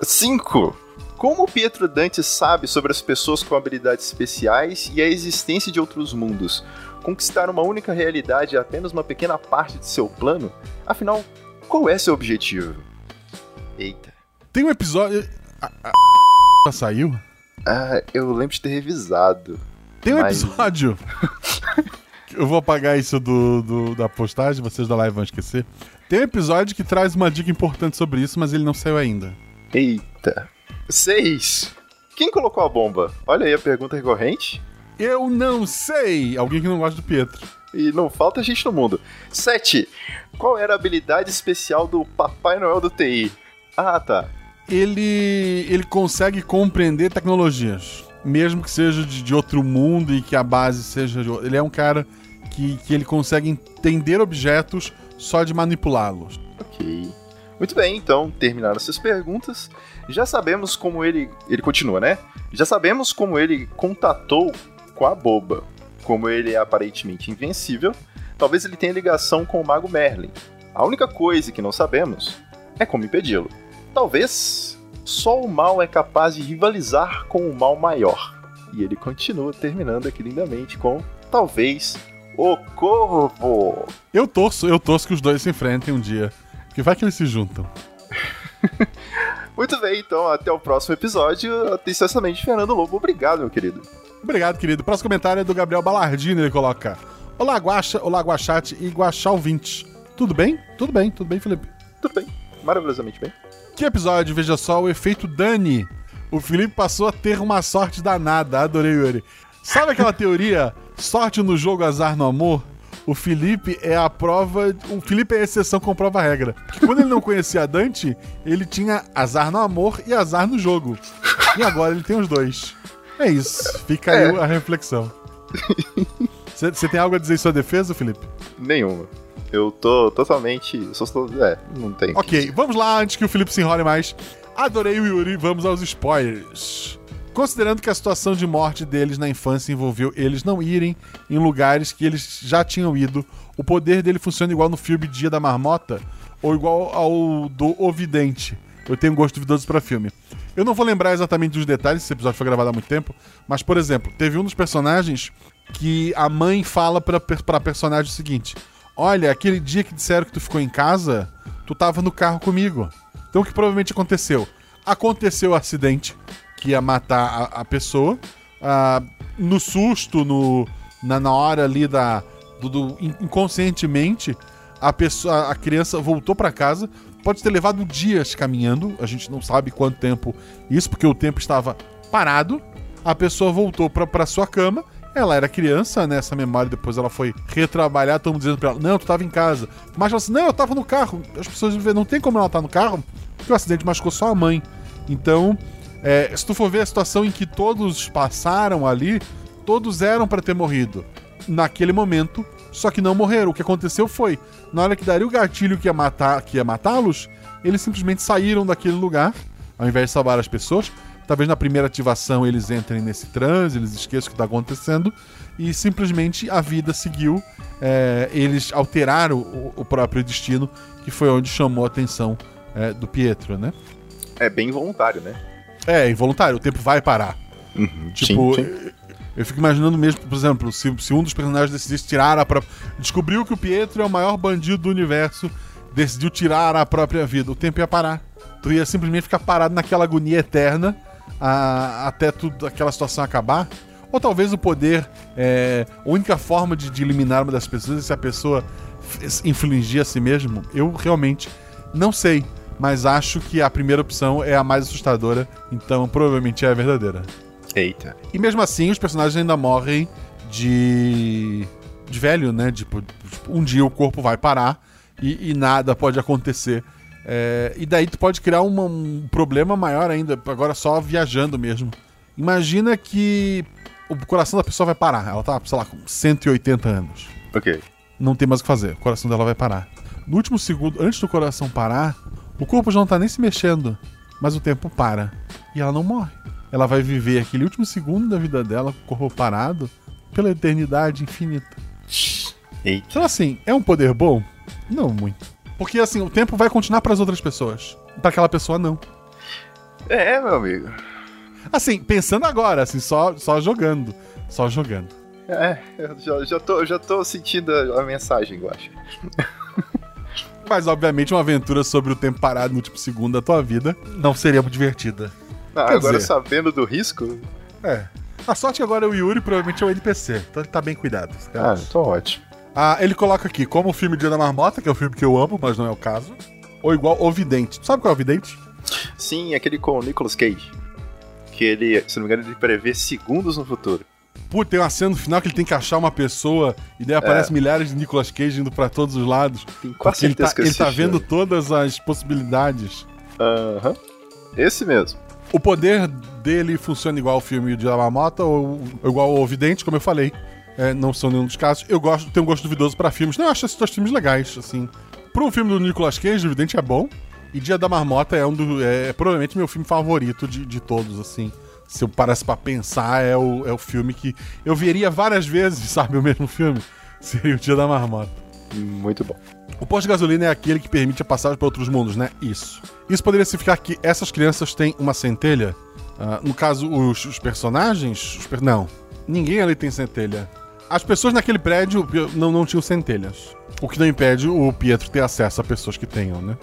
5. Como o Pietro Dante sabe sobre as pessoas com habilidades especiais e a existência de outros mundos? Conquistar uma única realidade é apenas uma pequena parte de seu plano? Afinal, qual é seu objetivo? Eita. Tem um episódio. A, a... Já saiu? Ah, eu lembro de ter revisado. Tem um Mas- episódio. eu vou apagar isso do, do- da postagem, vocês da live vão esquecer. Tem um episódio que traz uma dica importante sobre isso, mas ele não saiu ainda. Eita. 6. Quem colocou a bomba? Olha aí a pergunta recorrente. Eu não sei! Alguém que não gosta do Pietro. E não falta gente no mundo. 7. Qual era a habilidade especial do Papai Noel do TI? Ah, tá. Ele, ele consegue compreender tecnologias, mesmo que seja de, de outro mundo e que a base seja de outro. Ele é um cara que, que ele consegue entender objetos só de manipulá-los. Ok. Muito bem, então, terminaram essas perguntas. Já sabemos como ele. Ele continua, né? Já sabemos como ele contatou com a boba. Como ele é aparentemente invencível, talvez ele tenha ligação com o Mago Merlin. A única coisa que não sabemos é como impedi-lo. Talvez só o mal é capaz de rivalizar com o mal maior. E ele continua terminando aqui lindamente com talvez o Corvo. Eu torço, eu torço que os dois se enfrentem um dia. Porque vai que eles se juntam. Muito bem, então até o próximo episódio. Atenciosamente, Fernando Lobo. Obrigado, meu querido. Obrigado, querido. O próximo comentário é do Gabriel Balardini, ele coloca. Olá, Guaxa, olá, Guaxate e Guaxá ouvinte. Tudo bem? Tudo bem, tudo bem, Felipe. Tudo bem, maravilhosamente bem. Que episódio, veja só, o efeito Dani. O Felipe passou a ter uma sorte danada, adorei, Yuri. Sabe aquela teoria, sorte no jogo, azar no amor? O Felipe é a prova. O Felipe é a exceção com prova regra. Porque quando ele não conhecia a Dante, ele tinha azar no amor e azar no jogo. E agora ele tem os dois. É isso. Fica aí É. a reflexão. Você tem algo a dizer em sua defesa, Felipe? Nenhuma. Eu tô totalmente. Só estou. É, não tem. Ok, vamos lá antes que o Felipe se enrole mais. Adorei o Yuri, vamos aos spoilers. Considerando que a situação de morte deles na infância envolveu eles não irem em lugares que eles já tinham ido, o poder dele funciona igual no filme Dia da Marmota ou igual ao do Ovidente. Eu tenho gosto duvidoso pra filme. Eu não vou lembrar exatamente dos detalhes, esse episódio foi gravado há muito tempo, mas, por exemplo, teve um dos personagens que a mãe fala pra, pra personagem o seguinte: Olha, aquele dia que disseram que tu ficou em casa, tu tava no carro comigo. Então o que provavelmente aconteceu? Aconteceu o acidente, que ia matar a, a pessoa. Ah, no susto, no, na, na hora ali da. Do, do- in- inconscientemente, a pessoa, a criança voltou pra casa. Pode ter levado dias caminhando. A gente não sabe quanto tempo isso, porque o tempo estava parado. A pessoa voltou pra sua cama. Ela era criança, né? Essa memória depois ela foi retrabalhar. Todo mundo dizendo pra ela: Não, tu tava em casa. Mas ela disse: Não, eu tava no carro. As pessoas não tem como ela estar no carro, porque o acidente machucou só a mãe. Então, é, se tu for ver a situação em que todos passaram ali, todos eram pra ter morrido naquele momento, só que não morreram. O que aconteceu foi, na hora que daria o gatilho que ia matar, que ia matá-los, eles simplesmente saíram daquele lugar, ao invés de salvar as pessoas. Talvez na primeira ativação eles entrem nesse transe, eles esqueçam o que está acontecendo e simplesmente a vida seguiu. É, eles alteraram o, o próprio destino, que foi onde chamou a atenção é, do Pietro, né? É bem voluntário, né? É, involuntário, o tempo vai parar. Tipo, sim, sim. Eu, fico imaginando mesmo, por exemplo, se, se um dos personagens decidisse tirar a própria. Descobriu que o Pietro é o maior bandido do universo, decidiu tirar a própria vida, o tempo ia parar. Tu ia simplesmente ficar parado naquela agonia eterna a- até tudo, aquela situação acabar. Ou talvez o poder. É, a única forma de, de eliminar uma das pessoas é se a pessoa infligir a si mesmo. Eu realmente não sei. Mas acho que a primeira opção é a mais assustadora, então provavelmente é a verdadeira. Eita. E mesmo assim, os personagens ainda morrem de. de velho, né? Tipo, tipo, um dia o corpo vai parar e, e nada pode acontecer. É, e daí tu pode criar uma- um problema maior ainda, agora só viajando mesmo. Imagina que o coração da pessoa vai parar. Ela tá, sei lá, com 180 anos. Ok. Não tem mais o que fazer. O coração dela vai parar. No último segundo, antes do coração parar, o corpo já não tá nem se mexendo, mas o tempo para. E ela não morre. Ela vai viver aquele último segundo da vida dela com o corpo parado pela eternidade infinita. Eita. Então, assim, é um poder bom? Não muito. Porque, assim, o tempo vai continuar para as outras pessoas. Para aquela pessoa, não. É, meu amigo. Assim, pensando agora, assim, só, só jogando. Só jogando. É, eu já, já, tô, já tô sentindo a, a mensagem, eu acho. Mas, obviamente, uma aventura sobre o tempo parado no último segundo da tua vida não seria muito divertida. Ah, Quer agora dizer- sabendo do risco. É. A sorte agora é o Yuri, provavelmente é o NPC. Então ele tá bem cuidado. Ah, tô ótimo. Ah, ele coloca aqui, como o filme Dia da Marmota, que é o filme que eu amo, mas não é o caso. Ou igual O Vidente. Tu sabe qual é o Vidente? Sim, aquele com o Nicolas Cage. Que ele, se não me engano, ele prevê segundos no futuro. Pô, tem uma cena no final que ele tem que achar uma pessoa e daí aparece milhares de Nicolas Cage indo pra todos os lados. Quase ele tá, ele tá vendo todas as possibilidades. Aham. Esse mesmo. O poder dele funciona igual ao filme Dia da Marmota ou, igual ao Vidente, como eu falei. É, não são nenhum dos casos. Eu gosto, tenho um gosto duvidoso pra filmes. Não, eu acho esses dois filmes legais, assim. Pra um filme do Nicolas Cage, o Vidente é bom. E Dia da Marmota é um do. É, provavelmente meu filme favorito de, de todos, assim. Se eu parasse pra pensar, é o, é o filme que. Eu veria várias vezes, sabe, o mesmo filme. Seria o Dia da Marmota. Muito bom. O posto de gasolina é aquele que permite a passagem para outros mundos, né? Isso. Isso poderia significar que essas crianças têm uma centelha? Ah, no caso, os, os personagens? os per- Não. Ninguém ali tem centelha. As pessoas naquele prédio não, não tinham centelhas. O que não impede o Pietro ter acesso a pessoas que tenham, né?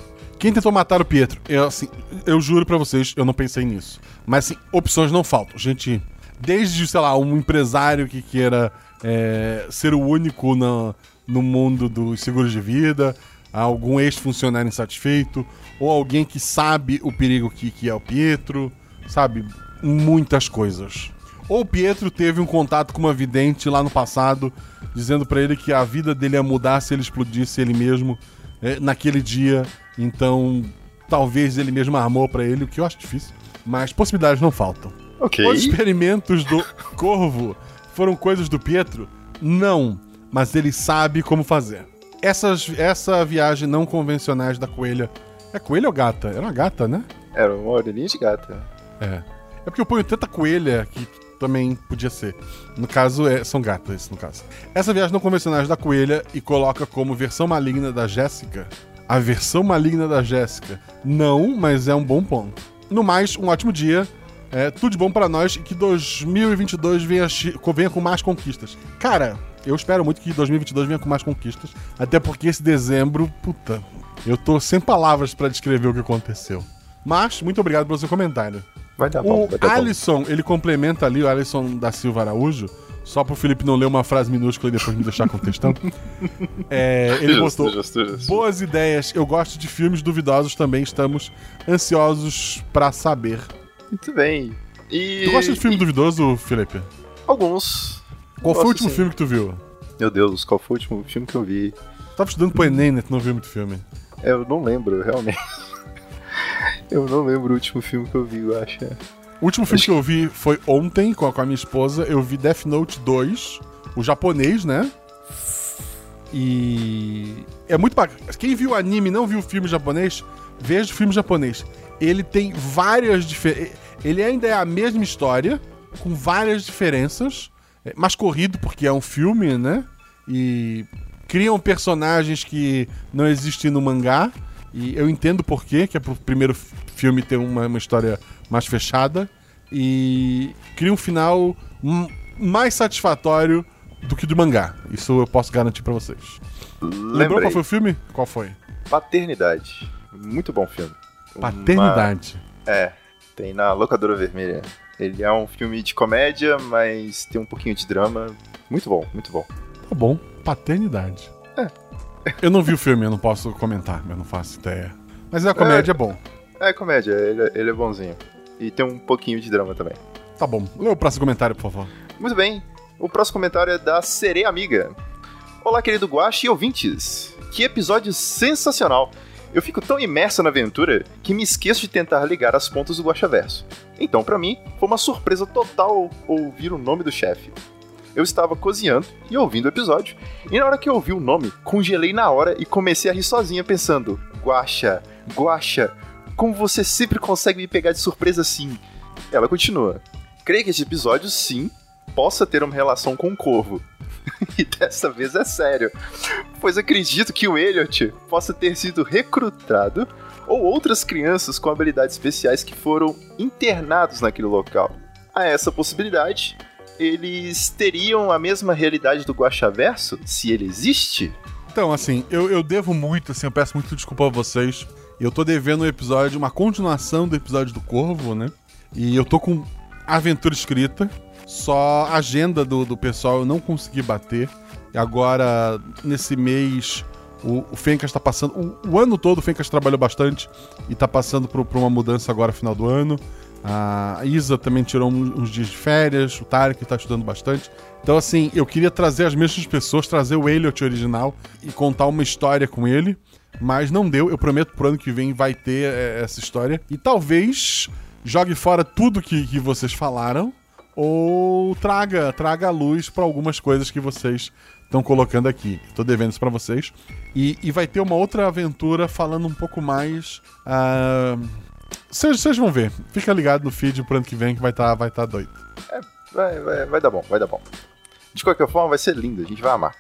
Quem tentou matar o Pietro? Eu, assim, eu juro pra vocês, eu não pensei nisso. Mas, assim, opções não faltam. Gente, desde, sei lá, um empresário que queira é, ser o único na- no mundo dos seguros de vida, algum ex-funcionário insatisfeito, ou alguém que sabe o perigo que, que é o Pietro, sabe? Muitas coisas. Ou o Pietro teve um contato com uma vidente lá no passado, dizendo pra ele que a vida dele ia mudar se ele explodisse ele mesmo é, naquele dia. Então, talvez ele mesmo armou pra ele, o que eu acho difícil. Mas possibilidades não faltam. Ok. Os experimentos do Corvo foram coisas do Pietro? Não, mas ele sabe como fazer. Essas, essa viagem não convencionais da coelha. É coelha ou gata? Era uma gata, né? Era uma orelhinha de gata. É. É porque eu ponho tanta coelha que também podia ser. No caso, é, são gatas, no caso. Essa viagem não convencionais da coelha e coloca como versão maligna da Jéssica. A versão maligna da Jéssica. Não, mas é um bom ponto. No mais, um ótimo dia. É, tudo de bom pra nós e que 2022 venha, venha com mais conquistas. Cara, eu espero muito que 2022 venha com mais conquistas. Até porque esse dezembro, puta, eu tô sem palavras pra descrever o que aconteceu. Mas, muito obrigado pelo seu comentário. Vai dar bom, O vai dar bom. Alisson, ele complementa ali, o Alisson da Silva Araújo, só pro Felipe não ler uma frase minúscula e depois me deixar contestando. É, ele justo. boas ideias. Eu gosto de filmes duvidosos também. Estamos ansiosos pra saber. Muito bem. E... Tu gosta de filme duvidoso, Felipe? Alguns. Qual foi o último sim. filme que tu viu? Meu Deus, qual foi o último filme que eu vi? Tu tava estudando pro Enem, né? Tu não viu muito filme. Eu não lembro, realmente. eu não lembro o último filme que eu vi, eu acho. O último filme que eu vi foi ontem com a, com a minha esposa. Eu vi Death Note 2, o japonês, né? E é muito bacana. Quem viu o anime e não viu o filme japonês, veja o filme japonês. Ele tem várias diferenças. Ele ainda é a mesma história, com várias diferenças. É mais corrido, porque é um filme, né? E criam personagens que não existem no mangá. E eu entendo por quê, que é pro primeiro filme ter uma, uma história mais fechada. E cria um final mais satisfatório do que do mangá. Isso eu posso garantir pra vocês. Lembrou qual foi o filme? Qual foi? Paternidade. Muito bom filme. Uma- Paternidade. É, tem na Locadora Vermelha. Ele é um filme de comédia, mas tem um pouquinho de drama. Muito bom, muito bom. Tá bom. Paternidade. Eu não vi o filme, eu não posso comentar, eu não faço ideia. Mas a comédia é bom. É comédia, ele, é- ele é bonzinho. E tem um pouquinho de drama também. Tá bom. Lê o próximo comentário, por favor. Muito bem. O próximo comentário é da Sereia Amiga. Olá, querido Guache e ouvintes. Que episódio sensacional. Eu fico tão imerso na aventura que me esqueço de tentar ligar as pontas do Guaxaverso. Então, pra mim, foi uma surpresa total ouvir o nome do chefe. Eu estava cozinhando e ouvindo o episódio, e na hora que eu ouvi o nome, congelei na hora e comecei a rir sozinha, pensando: Guaxa, Guaxa, como você sempre consegue me pegar de surpresa assim? Ela continua: Creio que este episódio, sim, possa ter uma relação com o corvo. e dessa vez é sério, pois acredito que o Elliot possa ter sido recrutado ou outras crianças com habilidades especiais que foram internados naquele local. A essa possibilidade, eles teriam a mesma realidade do Guaxaverso, se ele existe? Então, assim, eu, eu devo muito, assim, eu peço muito desculpa a vocês. Eu tô devendo um episódio, uma continuação do episódio do Corvo, né? E eu tô com aventura escrita, só agenda do, do pessoal eu não consegui bater. E agora, nesse mês, o, o Fencas tá passando. O, o ano todo o Fencas trabalhou bastante e tá passando por, por uma mudança agora, final do ano. A Isa também tirou uns dias de férias, o Tarek tá estudando bastante. Então, assim, eu queria trazer as mesmas pessoas, trazer o Elliot original e contar uma história com ele, mas não deu. Eu prometo pro ano que vem vai ter é, essa história. E talvez jogue fora tudo que, que vocês falaram ou traga, traga a luz para algumas coisas que vocês estão colocando aqui. Tô devendo isso pra vocês. E, e vai ter uma outra aventura falando um pouco mais. ah, Vocês vão ver. Fica ligado no feed pro ano que vem que vai estar vai tá doido. Vai, vai, vai dar bom, vai dar bom. De qualquer forma, vai ser lindo, a gente vai amar.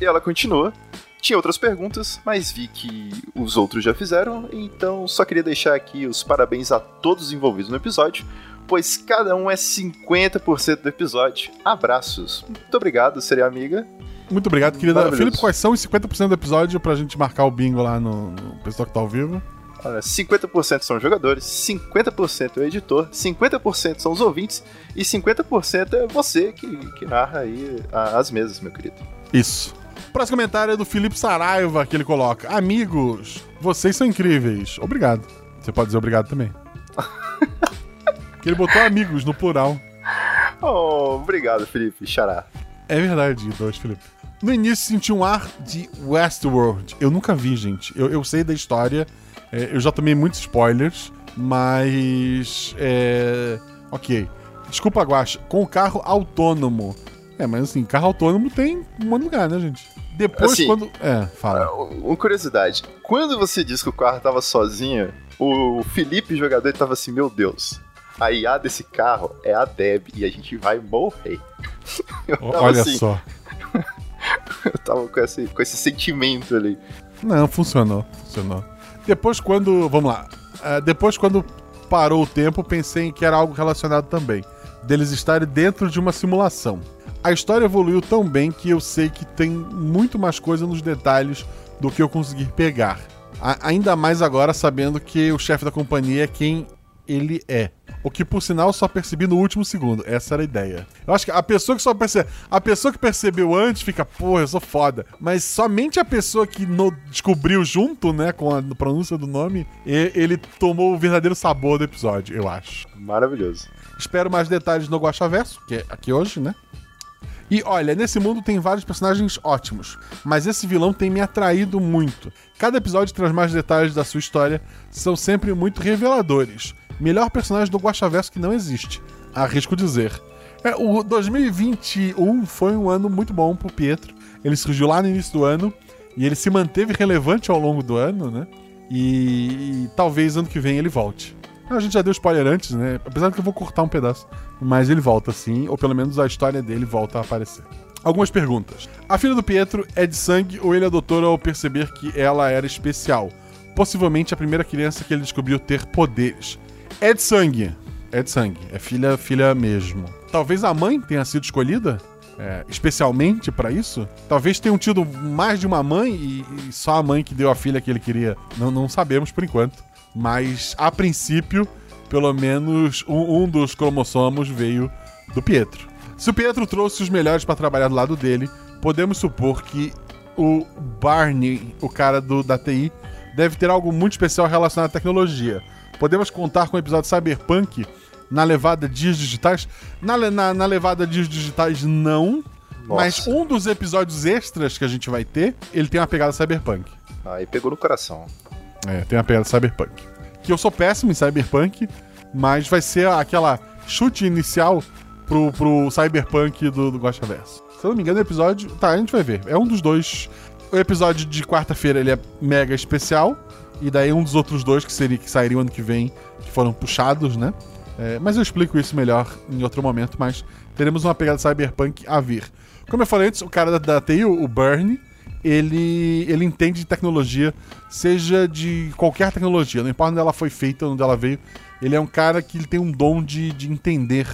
E ela continua. Tinha outras perguntas, mas vi que os outros já fizeram, então só queria deixar aqui os parabéns a todos os envolvidos no episódio, pois cada um é 50% do episódio. Abraços. Muito obrigado, seria amiga. Muito obrigado, querida. Felipe, quais são os 50% do episódio pra gente marcar o bingo lá no, no pessoal que tá ao vivo? Olha, 50% são os jogadores, 50% é o editor, 50% são os ouvintes e 50% é você que, que narra aí as mesas, meu querido. Isso. O próximo comentário é do Felipe Saraiva, que ele coloca: Amigos, vocês são incríveis. Obrigado. Você pode dizer obrigado também. que ele botou amigos no plural. Oh, obrigado, Felipe. Xará. É verdade, dois, Felipe. No início senti um ar de Westworld. Eu nunca vi, gente. Eu, eu sei da história, é, eu já tomei muitos spoilers, mas. É. Ok. Desculpa, Guacha. Com o carro autônomo. É, mas assim, carro autônomo tem um lugar, né, gente? Depois, Assim, quando. É, fala. Uma curiosidade. Quando você disse que o carro tava sozinho, o Felipe, jogador, ele tava assim, meu Deus. A IA desse carro é a Deb e a gente vai morrer. Olha assim, só. Eu tava com esse, com esse sentimento ali. Não, funcionou, funcionou. Depois quando, vamos lá, Ah, depois quando parou o tempo, pensei que era algo relacionado também, deles estarem dentro de uma simulação. A história evoluiu tão bem que eu sei que tem muito mais coisa nos detalhes do que eu conseguir pegar. A- ainda mais agora sabendo que o chefe da companhia é quem ele é. O que, por sinal, só percebi no último segundo. Essa era a ideia. Eu acho que a pessoa que só percebe. A pessoa que percebeu antes fica, porra, eu sou foda. Mas somente a pessoa que no- descobriu junto, né, com a pronúncia do nome, e- ele tomou o verdadeiro sabor do episódio, eu acho. Maravilhoso. Espero mais detalhes no Guaxaverso, que é aqui hoje, né? E olha, nesse mundo tem vários personagens ótimos, mas esse vilão tem me atraído muito. Cada episódio traz mais detalhes da sua história, são sempre muito reveladores. Melhor personagem do Guaxaverso que não existe, arrisco dizer. É, o 2021 foi um ano muito bom pro Pietro. Ele surgiu lá no início do ano e ele se manteve relevante ao longo do ano, né? E, e talvez ano que vem ele volte. A gente já deu spoiler antes, né? Apesar de que eu vou cortar um pedaço. Mas ele volta sim, ou pelo menos a história dele volta a aparecer. Algumas perguntas. A filha do Pietro é de sangue ou ele adotou ao perceber que ela era especial? Possivelmente a primeira criança que ele descobriu ter poderes. É de sangue. É de sangue. É filha, filha mesmo. Talvez a mãe tenha sido escolhida é, especialmente pra isso. Talvez tenham tido mais de uma mãe e, e só a mãe que deu a filha que ele queria. Não, não sabemos por enquanto. Mas a princípio, pelo menos um, um dos cromossomos veio do Pietro. Se o Pietro trouxe os melhores pra trabalhar do lado dele, podemos supor que o Barney, o cara do, da TI, deve ter algo muito especial relacionado à tecnologia. Podemos contar com o episódio Cyberpunk na levada Dias Digitais? Na, na, na levada Dias Digitais, não. Mas um dos episódios extras que a gente vai ter, ele tem uma pegada Cyberpunk. Aí pegou no coração. É, tem uma pegada Cyberpunk. Que eu sou péssimo em Cyberpunk, mas vai ser aquela chute inicial pro, pro Cyberpunk do, do Verso. Se eu não me engano, o episódio. Tá, a gente vai ver. É um dos dois. O episódio de quarta-feira ele é mega especial. E daí um dos outros dois que, seria, que sairiam ano que vem, que foram puxados, né? É, mas eu explico isso melhor em outro momento, mas teremos uma pegada cyberpunk a vir. Como eu falei antes, o cara da, da TI, o Bernie, ele, ele entende de tecnologia, seja de qualquer tecnologia, não importa onde ela foi feita, onde ela veio. Ele é um cara que ele tem um dom de, de entender.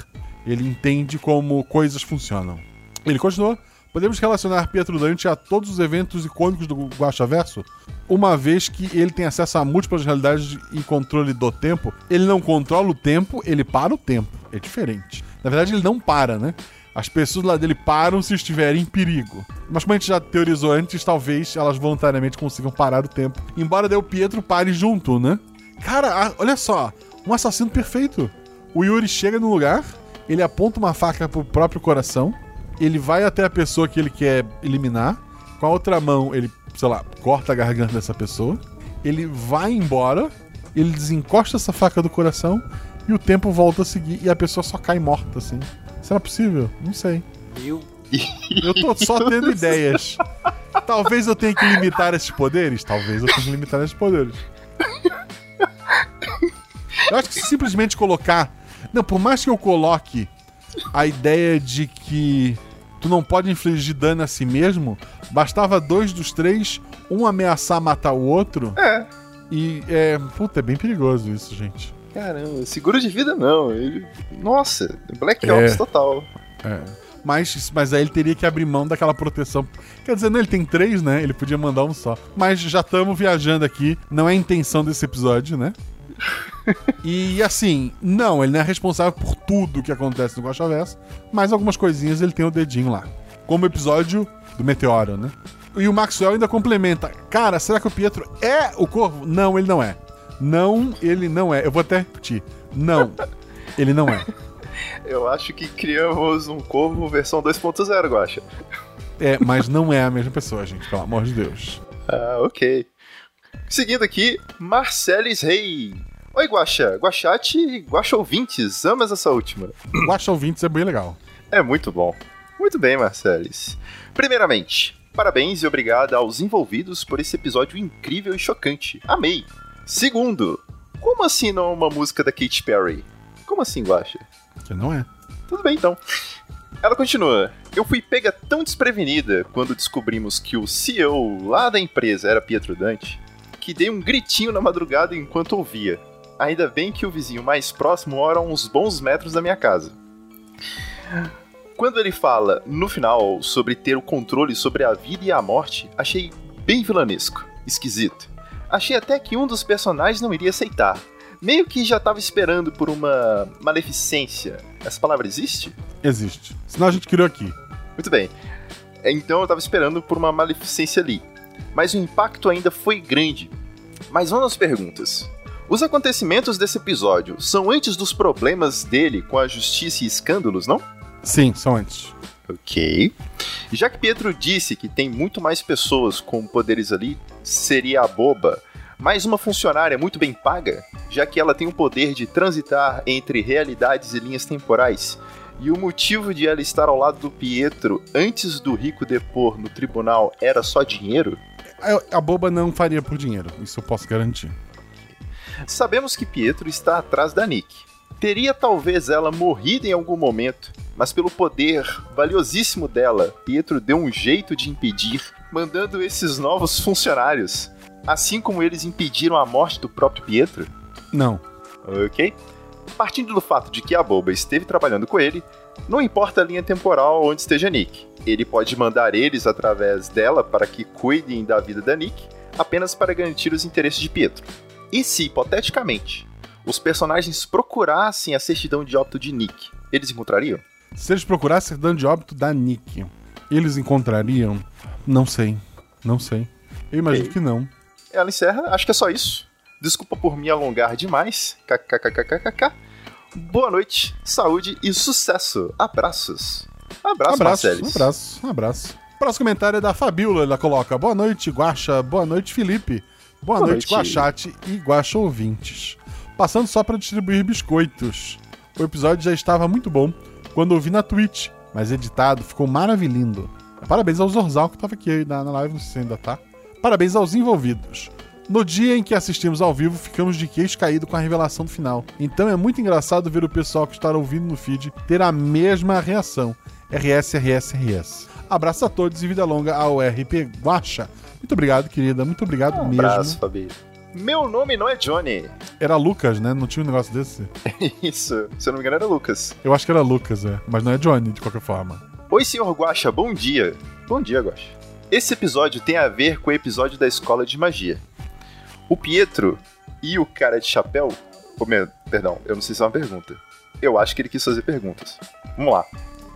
Ele entende como coisas funcionam. Ele continua. Podemos relacionar Pietro Dante a todos os eventos icônicos do Guaxaverso? Uma vez que ele tem acesso a múltiplas realidades e controle do tempo, ele não controla o tempo, ele para o tempo. É diferente. Na verdade, ele não para, né? As pessoas lá dele param se estiverem em perigo. Mas como a gente já teorizou antes, talvez elas voluntariamente consigam parar o tempo. Embora daí o Pietro pare junto, né? Cara, olha só. Um assassino perfeito. O Yuri chega no lugar, ele aponta uma faca pro próprio coração, ele vai até a pessoa que ele quer eliminar, com a outra mão ele, sei lá, corta a garganta dessa pessoa, ele vai embora, ele desencosta essa faca do coração e o tempo volta a seguir e a pessoa só cai morta, assim. Será possível? Não sei. Meu Eu tô só tendo ideias. Talvez eu tenha que limitar esses poderes? Talvez eu tenha que limitar esses poderes. Eu acho que simplesmente colocar. Não, por mais que eu coloque a ideia de que tu não pode infligir dano a si mesmo, bastava dois dos três, um ameaçar matar o outro. É. E é. Puta, é bem perigoso isso, gente. Caramba, seguro de vida não. Ele... Nossa, Black É. Ops total. É. Mas, mas aí ele teria que abrir mão daquela proteção. Quer dizer, não, ele tem três, né? Ele podia mandar um só. Mas já estamos viajando aqui. Não é a intenção desse episódio, né? E assim, não, ele não é responsável por tudo que acontece no Guaxaverso, mas algumas coisinhas ele tem o dedinho lá. Como o episódio do Meteoro, né? E o Maxwell ainda complementa: Cara, será que o Pietro é o corvo? Não, ele não é. Não, ele não é. Eu vou até repetir: Não, ele não é. Eu acho que criamos um corvo versão 2.0, Guacha. É, mas não é a mesma pessoa, gente, pelo amor de Deus. Ah, ok. Seguindo aqui, Marcelis Rei. Oi, Guaxa. Guaxate e Guaxa ouvintes. Amas essa última. Guaxa ouvintes é bem legal. É muito bom. Muito bem, Marcelis. Primeiramente, parabéns e obrigado aos envolvidos por esse episódio incrível e chocante. Amei. Segundo, como assim não é uma música da Katy Perry? Como assim, Guaxa? Que não é. Tudo bem então. Ela continua. Eu fui pega tão desprevenida quando descobrimos que o CEO lá da empresa era Pietro Dante, que dei um gritinho na madrugada enquanto ouvia. Ainda bem que o vizinho mais próximo mora a uns bons metros da minha casa. Quando ele fala, no final, sobre ter o controle sobre a vida e a morte, achei bem vilanesco, esquisito. Achei até que um dos personagens não iria aceitar. meio que já tava esperando por uma maleficência. Essa palavra existe? Existe. Senão a gente criou aqui. Muito bem. Então eu tava esperando por uma maleficência ali. Mas o impacto ainda foi grande. Mas vamos às perguntas. Os acontecimentos desse episódio são antes dos problemas dele com a justiça e escândalos, não? Sim, são antes. Ok. Já que Pietro disse que tem muito mais pessoas com poderes ali, seria a boba mais uma funcionária muito bem paga, já que ela tem o poder de transitar entre realidades e linhas temporais. E o motivo de ela estar ao lado do Pietro antes do rico depor no tribunal era só dinheiro? A, a boba não faria por dinheiro, isso eu posso garantir. Sabemos que Pietro está atrás da Nick. Teria talvez ela morrido em algum momento, mas pelo poder valiosíssimo dela, Pietro deu um jeito de impedir, mandando esses novos funcionários, assim como eles impediram a morte do próprio Pietro. Não. Ok? Partindo do fato de que a boba esteve trabalhando com ele, não importa a linha temporal onde esteja Nick. Ele pode mandar eles através dela para que cuidem da vida da Nick, apenas para garantir os interesses de Pietro. E se, hipoteticamente, os personagens procurassem a certidão de óbito de Nick, eles encontrariam? Se eles procurassem a certidão de óbito da Nick, eles encontrariam? Não sei. Não sei. Eu imagino que não. Ela encerra, acho que é só isso. Desculpa por me alongar demais. KKKKKK. Boa noite, saúde e sucesso. Abraços. Abraço, abraço, Marcelis. um abraço, um abraço. Próximo comentário é da Fabiola. Ela coloca: Boa noite, Guaxa. Boa noite, Felipe. Boa, Boa noite, noite. Guaxate e Guaxa ouvintes. Passando só para distribuir biscoitos. O episódio já estava muito bom quando ouvi na Twitch, mas editado ficou maravilhindo. Parabéns ao Zorzal que estava aqui na, na live, não sei se ainda tá. Parabéns aos envolvidos. No dia em que assistimos ao vivo, ficamos de queixo caído com a revelação do final. Então é muito engraçado ver o pessoal que está ouvindo no feed ter a mesma reação. RS, RS, RS. Abraço a todos e vida longa ao RP Guacha. Muito obrigado, querida. Muito obrigado Um mesmo. abraço, Fabi. Meu nome não é Johnny. Era Lucas, né? Não tinha um negócio desse? Isso, se eu não me engano era Lucas. Eu acho que era Lucas, é. Mas não é Johnny, de qualquer forma. Oi, senhor Guaxa, bom dia. Bom dia, Guaxa. Esse episódio tem a ver com o episódio da escola de magia. O Pietro e o cara de chapéu. Meu, perdão, eu não sei se é uma pergunta. Eu acho que ele quis fazer perguntas. Vamos lá.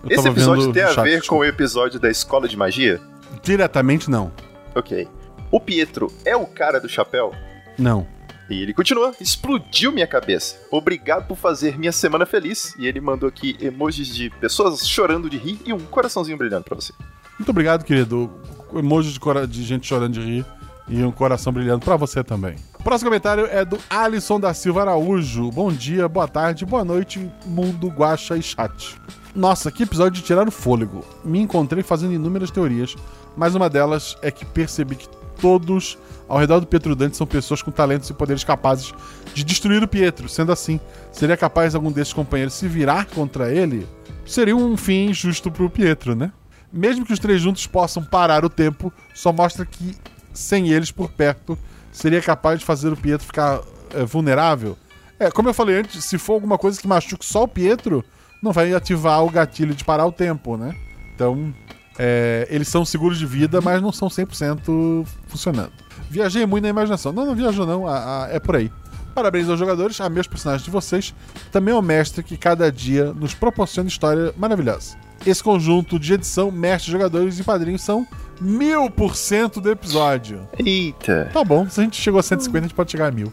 Esse episódio tem a chat, ver com o episódio da escola de magia? Diretamente, não. Ok. O Pietro é o cara do chapéu? Não. E ele continua, explodiu minha cabeça. Obrigado por fazer minha semana feliz. E ele mandou aqui emojis de pessoas chorando de rir e um coraçãozinho brilhando pra você. Muito obrigado, querido. Emoji de, de gente chorando de rir e um coração brilhando pra você também. Próximo comentário é do Alisson da Silva Araújo. Bom dia, boa tarde, boa noite, mundo, guacha e chat. Nossa, que episódio de tirar o fôlego. Me encontrei fazendo inúmeras teorias, mas uma delas é que percebi que todos ao redor do Pietro Dante são pessoas com talentos e poderes capazes de destruir o Pietro. Sendo assim, seria capaz algum desses companheiros se virar contra ele? Seria um fim justo pro Pietro, né? Mesmo que os três juntos possam parar o tempo, só mostra que sem eles por perto seria capaz de fazer o Pietro ficar é, vulnerável. É, como eu falei antes, se for alguma coisa que machuque só o Pietro, não vai ativar o gatilho de parar o tempo, né? Então, é, eles são seguros de vida, mas não são 100% funcionando. Viajei muito na imaginação. Não, não viajou não, a- a- é por aí. Parabéns aos jogadores, a meus personagens de vocês, também ao mestre que cada dia nos proporciona história maravilhosa. Esse conjunto de edição, mestre, jogadores e padrinhos são mil por cento do episódio. Eita, Tá bom, se a gente chegou a 150, a gente pode chegar a mil.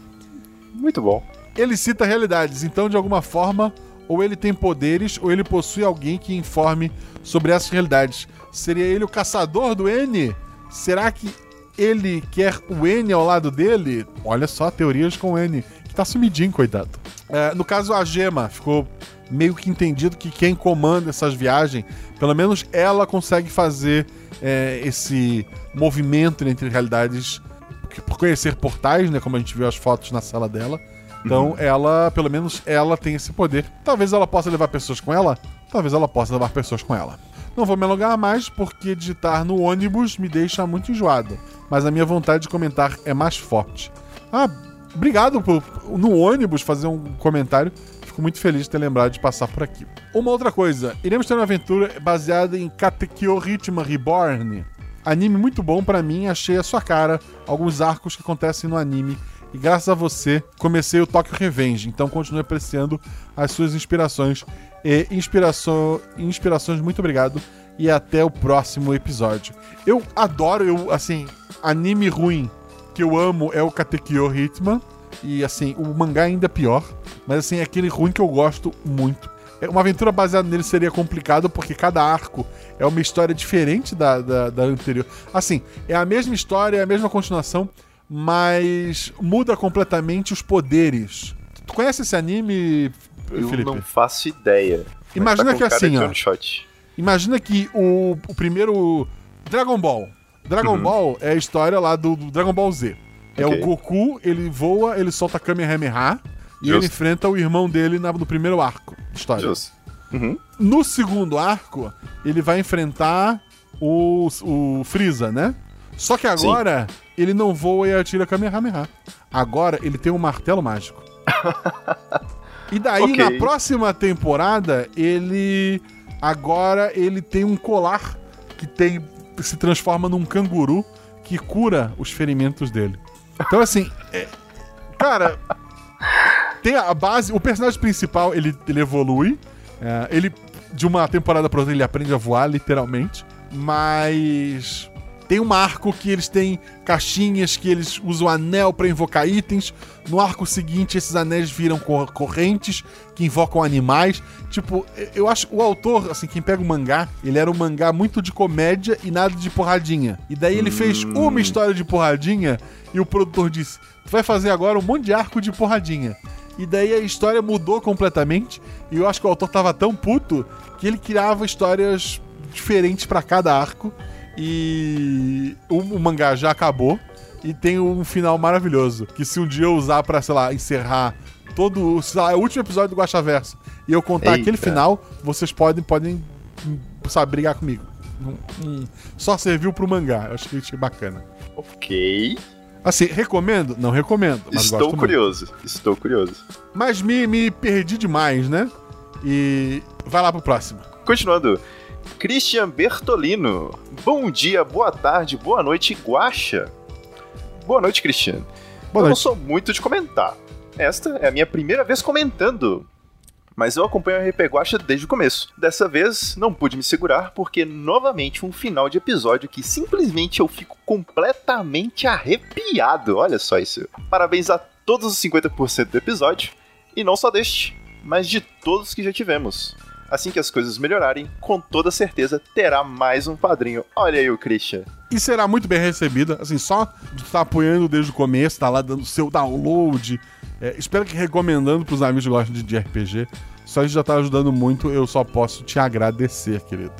muito bom. Ele cita realidades, então de alguma forma, ou ele tem poderes, ou ele possui alguém que informe sobre essas realidades. Seria ele o caçador do N? Será que ele quer o N ao lado dele? Olha só, teorias com o N. Que tá sumidinho, coitado. É, no caso, a Gema ficou meio que entendido que quem comanda essas viagens, pelo menos ela consegue fazer é, esse movimento entre realidades por conhecer portais, né? Como a gente viu as fotos na sala dela. Então, ela, pelo menos ela tem esse poder. Talvez ela possa levar pessoas com ela, talvez ela possa levar pessoas com ela. Não vou me alongar mais porque digitar no ônibus me deixa muito enjoado, mas a minha vontade de comentar é mais forte. Ah, obrigado por no ônibus fazer um comentário. Fico muito feliz de ter lembrado de passar por aqui. Uma outra coisa, iremos ter uma aventura baseada em Katekyo Ritma Reborn. Anime muito bom pra mim, achei a sua cara. Alguns arcos que acontecem no anime e graças a você comecei o Tokyo Revenge. Então continue apreciando as suas inspirações e inspirações. Muito obrigado e até o próximo episódio. Eu adoro, eu assim, anime ruim que eu amo é o Katekyo Hitman e assim, o mangá ainda é pior, mas assim, é aquele ruim que eu gosto muito. É, Uma aventura baseada nele seria complicado porque cada arco é uma história diferente da, da, da anterior. Assim, é a mesma história, é a mesma continuação, mas muda completamente os poderes. Tu conhece esse anime, Eu Felipe? não faço ideia. Mas Imagina tá que assim, ó. Imagina que o, o primeiro. Dragon Ball. Dragon Uhum. Ball é a história lá do, do Dragon Ball Z. É Ok. o Goku, ele voa, ele solta Kamehameha e ele enfrenta o irmão dele na- no primeiro arco história. Uhum. No segundo arco, ele vai enfrentar o, o Freeza, né? Só que agora ele não voa e atira Kamehameha. Agora ele tem um martelo mágico. e daí, Ok. na próxima temporada, ele. Agora ele tem um colar que tem se transforma num canguru que cura os ferimentos dele. Então, assim, é- cara, tem a base. O personagem principal ele, ele evolui. é, ele, de uma temporada pra outra, ele aprende a voar, literalmente. Mas. Tem um arco que eles têm caixinhas que eles usam anel pra invocar itens. No arco seguinte, esses anéis viram cor- correntes que invocam animais. Tipo, eu acho o autor, assim, quem pega o mangá, ele era um mangá muito de comédia e nada de porradinha. E daí ele fez uma história de porradinha e o produtor disse: Tu vai fazer agora um monte de arco de porradinha. E daí a história mudou completamente. E eu acho que o autor tava tão puto que ele criava histórias diferentes pra cada arco. E o, o mangá já acabou. E tem um final maravilhoso. Que se um dia eu usar pra, sei lá, encerrar todo. Sei lá, é o último episódio do Guaxaverso. E eu contar Eita. aquele final, vocês podem, podem hum, sabe, brigar comigo. Hum, Só serviu pro mangá. Eu acho que achei bacana. Ok. Assim, recomendo? Não recomendo. Estou gosto muito. curioso. Estou curioso. Mas me, me perdi demais, né? E vai lá pro próximo. Continuando. Christian Bertolino. Bom dia, boa tarde, boa noite, Guaxa. Boa noite, Christian. Boa eu não noite. sou muito de comentar. Esta é a minha primeira vez comentando. Mas eu acompanho a RP Guacha desde o começo. Dessa vez, não pude me segurar, porque novamente um final de episódio que simplesmente eu fico completamente arrepiado. Olha só isso. Parabéns a todos os 50% do episódio, e não só deste, mas de todos que já tivemos. Assim que as coisas melhorarem, com toda certeza terá mais um padrinho. Olha aí o Christian. E será muito bem recebida. Assim, só de estar apoiando desde o começo, tá lá dando seu download. É, espero que recomendando pros amigos que gostam de, de RPG. Só isso já tá ajudando muito. Eu só posso te agradecer, querido.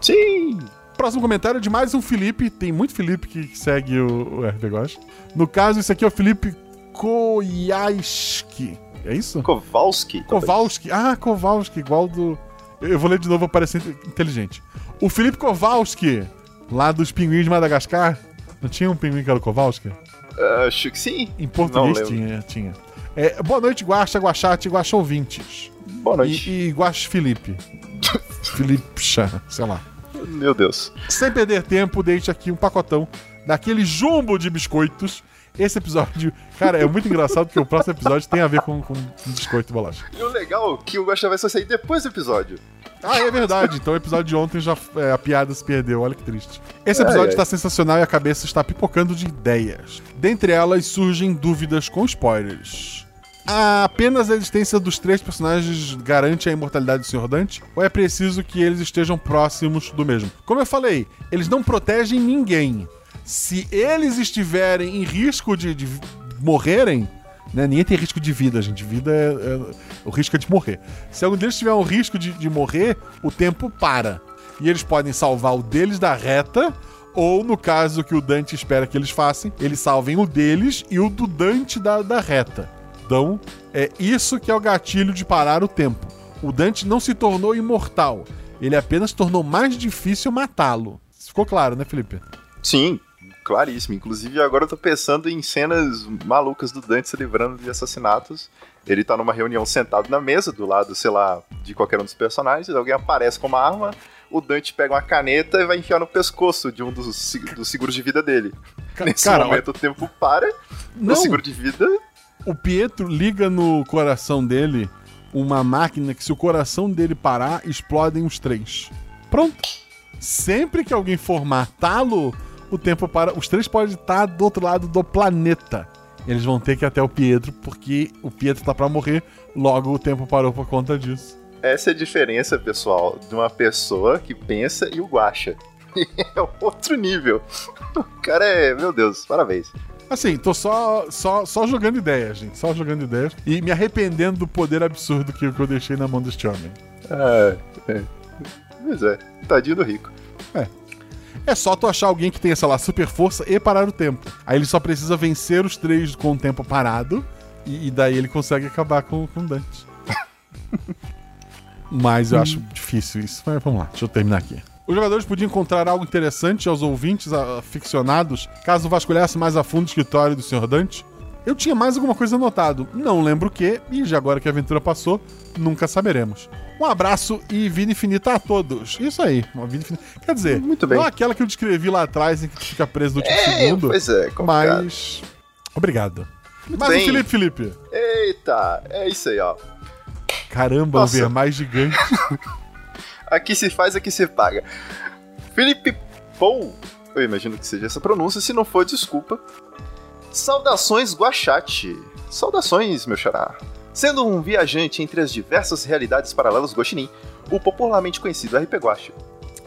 Sim! Próximo comentário é de mais um Felipe. Tem muito Felipe que segue o, o RPG Gosta. No caso, esse aqui é o Felipe Koyaski. É isso? Kowalski. Kowalski. Ah, Kowalski, igual do. Eu vou ler de novo pra parecer inteligente. O Felipe Kowalski, lá dos Pinguins de Madagascar. Não tinha um pinguim que era o Kowalski? Ah, acho que sim. Em português tinha, tinha. É, boa noite, Guaxa, Guaxate, Guaxa ouvintes. Boa noite. E, e Guaxa Felipe. Felipe, Chá, sei lá. Meu Deus. Sem perder tempo, deixe aqui um pacotão daquele jumbo de biscoitos. Esse episódio, cara, é muito engraçado porque o próximo episódio tem a ver com, com biscoito e bolacha. E o legal é que o Guaxa vai só sair depois do episódio. Ah, é verdade. Então o episódio de ontem já é, a piada se perdeu. Olha que triste. Esse episódio Ai, ai. está sensacional e a cabeça está pipocando de ideias. Dentre elas surgem dúvidas com spoilers. Apenas a existência dos três personagens garante a imortalidade do Sr. Dante? Ou é preciso que eles estejam próximos do mesmo? Como eu falei, eles não protegem ninguém. Se eles estiverem em risco de, de morrerem, né? Ninguém tem risco de vida, gente. Vida é, é- O risco é de morrer. Se algum deles tiver um risco de, de morrer, o tempo para. E eles podem salvar o deles da reta, ou no caso que o Dante espera que eles façam, eles salvem o deles e o do Dante da, da reta. Então, é isso que é o gatilho de parar o tempo. O Dante não se tornou imortal. Ele apenas tornou mais difícil matá-lo. Ficou claro, né, Felipe? Sim, claríssimo. Inclusive, agora eu tô pensando em cenas malucas do Dante se livrando de assassinatos. Ele tá numa reunião sentado na mesa, do lado, sei lá, de qualquer um dos personagens. Alguém aparece com uma arma, o Dante pega uma caneta e vai enfiar no pescoço de um dos, dos seguros de vida dele. Ca- Nesse cara, momento o tempo para, Não. o seguro de vida. O Pietro liga no coração dele uma máquina que, se o coração dele parar, explodem os três. Pronto. Sempre que alguém for matá-lo, o tempo para. Os três podem estar do outro lado do planeta. Eles vão ter que ir até o Pietro, porque o Pietro tá pra morrer, logo o tempo parou por conta disso. Essa é a diferença, pessoal, de uma pessoa que pensa e o guacha. É outro nível. O cara é, meu Deus, parabéns. Assim, tô só, só, só jogando ideias, gente. Só jogando ideias. E me arrependendo do poder absurdo que, que eu deixei na mão deste homem. Ah, é. Pois é, tadinho do rico. É só tu achar alguém que tenha, sei lá, super força e parar o tempo. Aí ele só precisa vencer os três com o tempo parado. E, e daí ele consegue acabar com, o Dante. Mas eu acho difícil isso. Mas vamos lá, deixa eu terminar aqui. Os jogadores podiam encontrar algo interessante aos ouvintes aficionados caso vasculhasse mais a fundo o escritório do Sr. Dante. Eu tinha mais alguma coisa anotado, não lembro o que, e já agora que a aventura passou, nunca saberemos. Um abraço e vida infinita a todos. Isso aí, uma vida infinita. Quer dizer, Muito bem. não aquela que eu descrevi lá atrás em que fica preso no último É, segundo, pois é, complicado. mas. Obrigado. Muito Mas bem. o Felipe Felipe. Eita, é isso aí, ó. Caramba, Nossa. o ver mais gigante. Aqui se faz, aqui se paga. Felipe Pou, eu imagino que seja essa pronúncia, se não for, desculpa. Saudações, Guachate. Saudações, meu xará. Sendo um viajante entre as diversas realidades paralelas Guaxinim, o popularmente conhecido RP Guacha,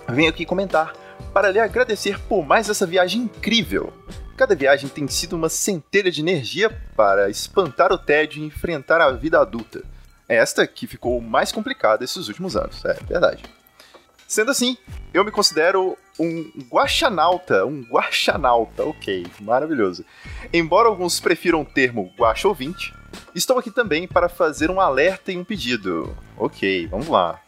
venho aqui comentar para lhe agradecer por mais essa viagem incrível. Cada viagem tem sido uma centelha de energia para espantar o tédio e enfrentar a vida adulta. É esta que ficou mais complicada esses últimos anos, é verdade. Sendo assim, eu me considero um guaxanauta, um guaxanauta, ok, maravilhoso. Embora alguns prefiram o termo guaxa ouvinte, estou aqui também para fazer um alerta e um pedido. Ok, vamos lá.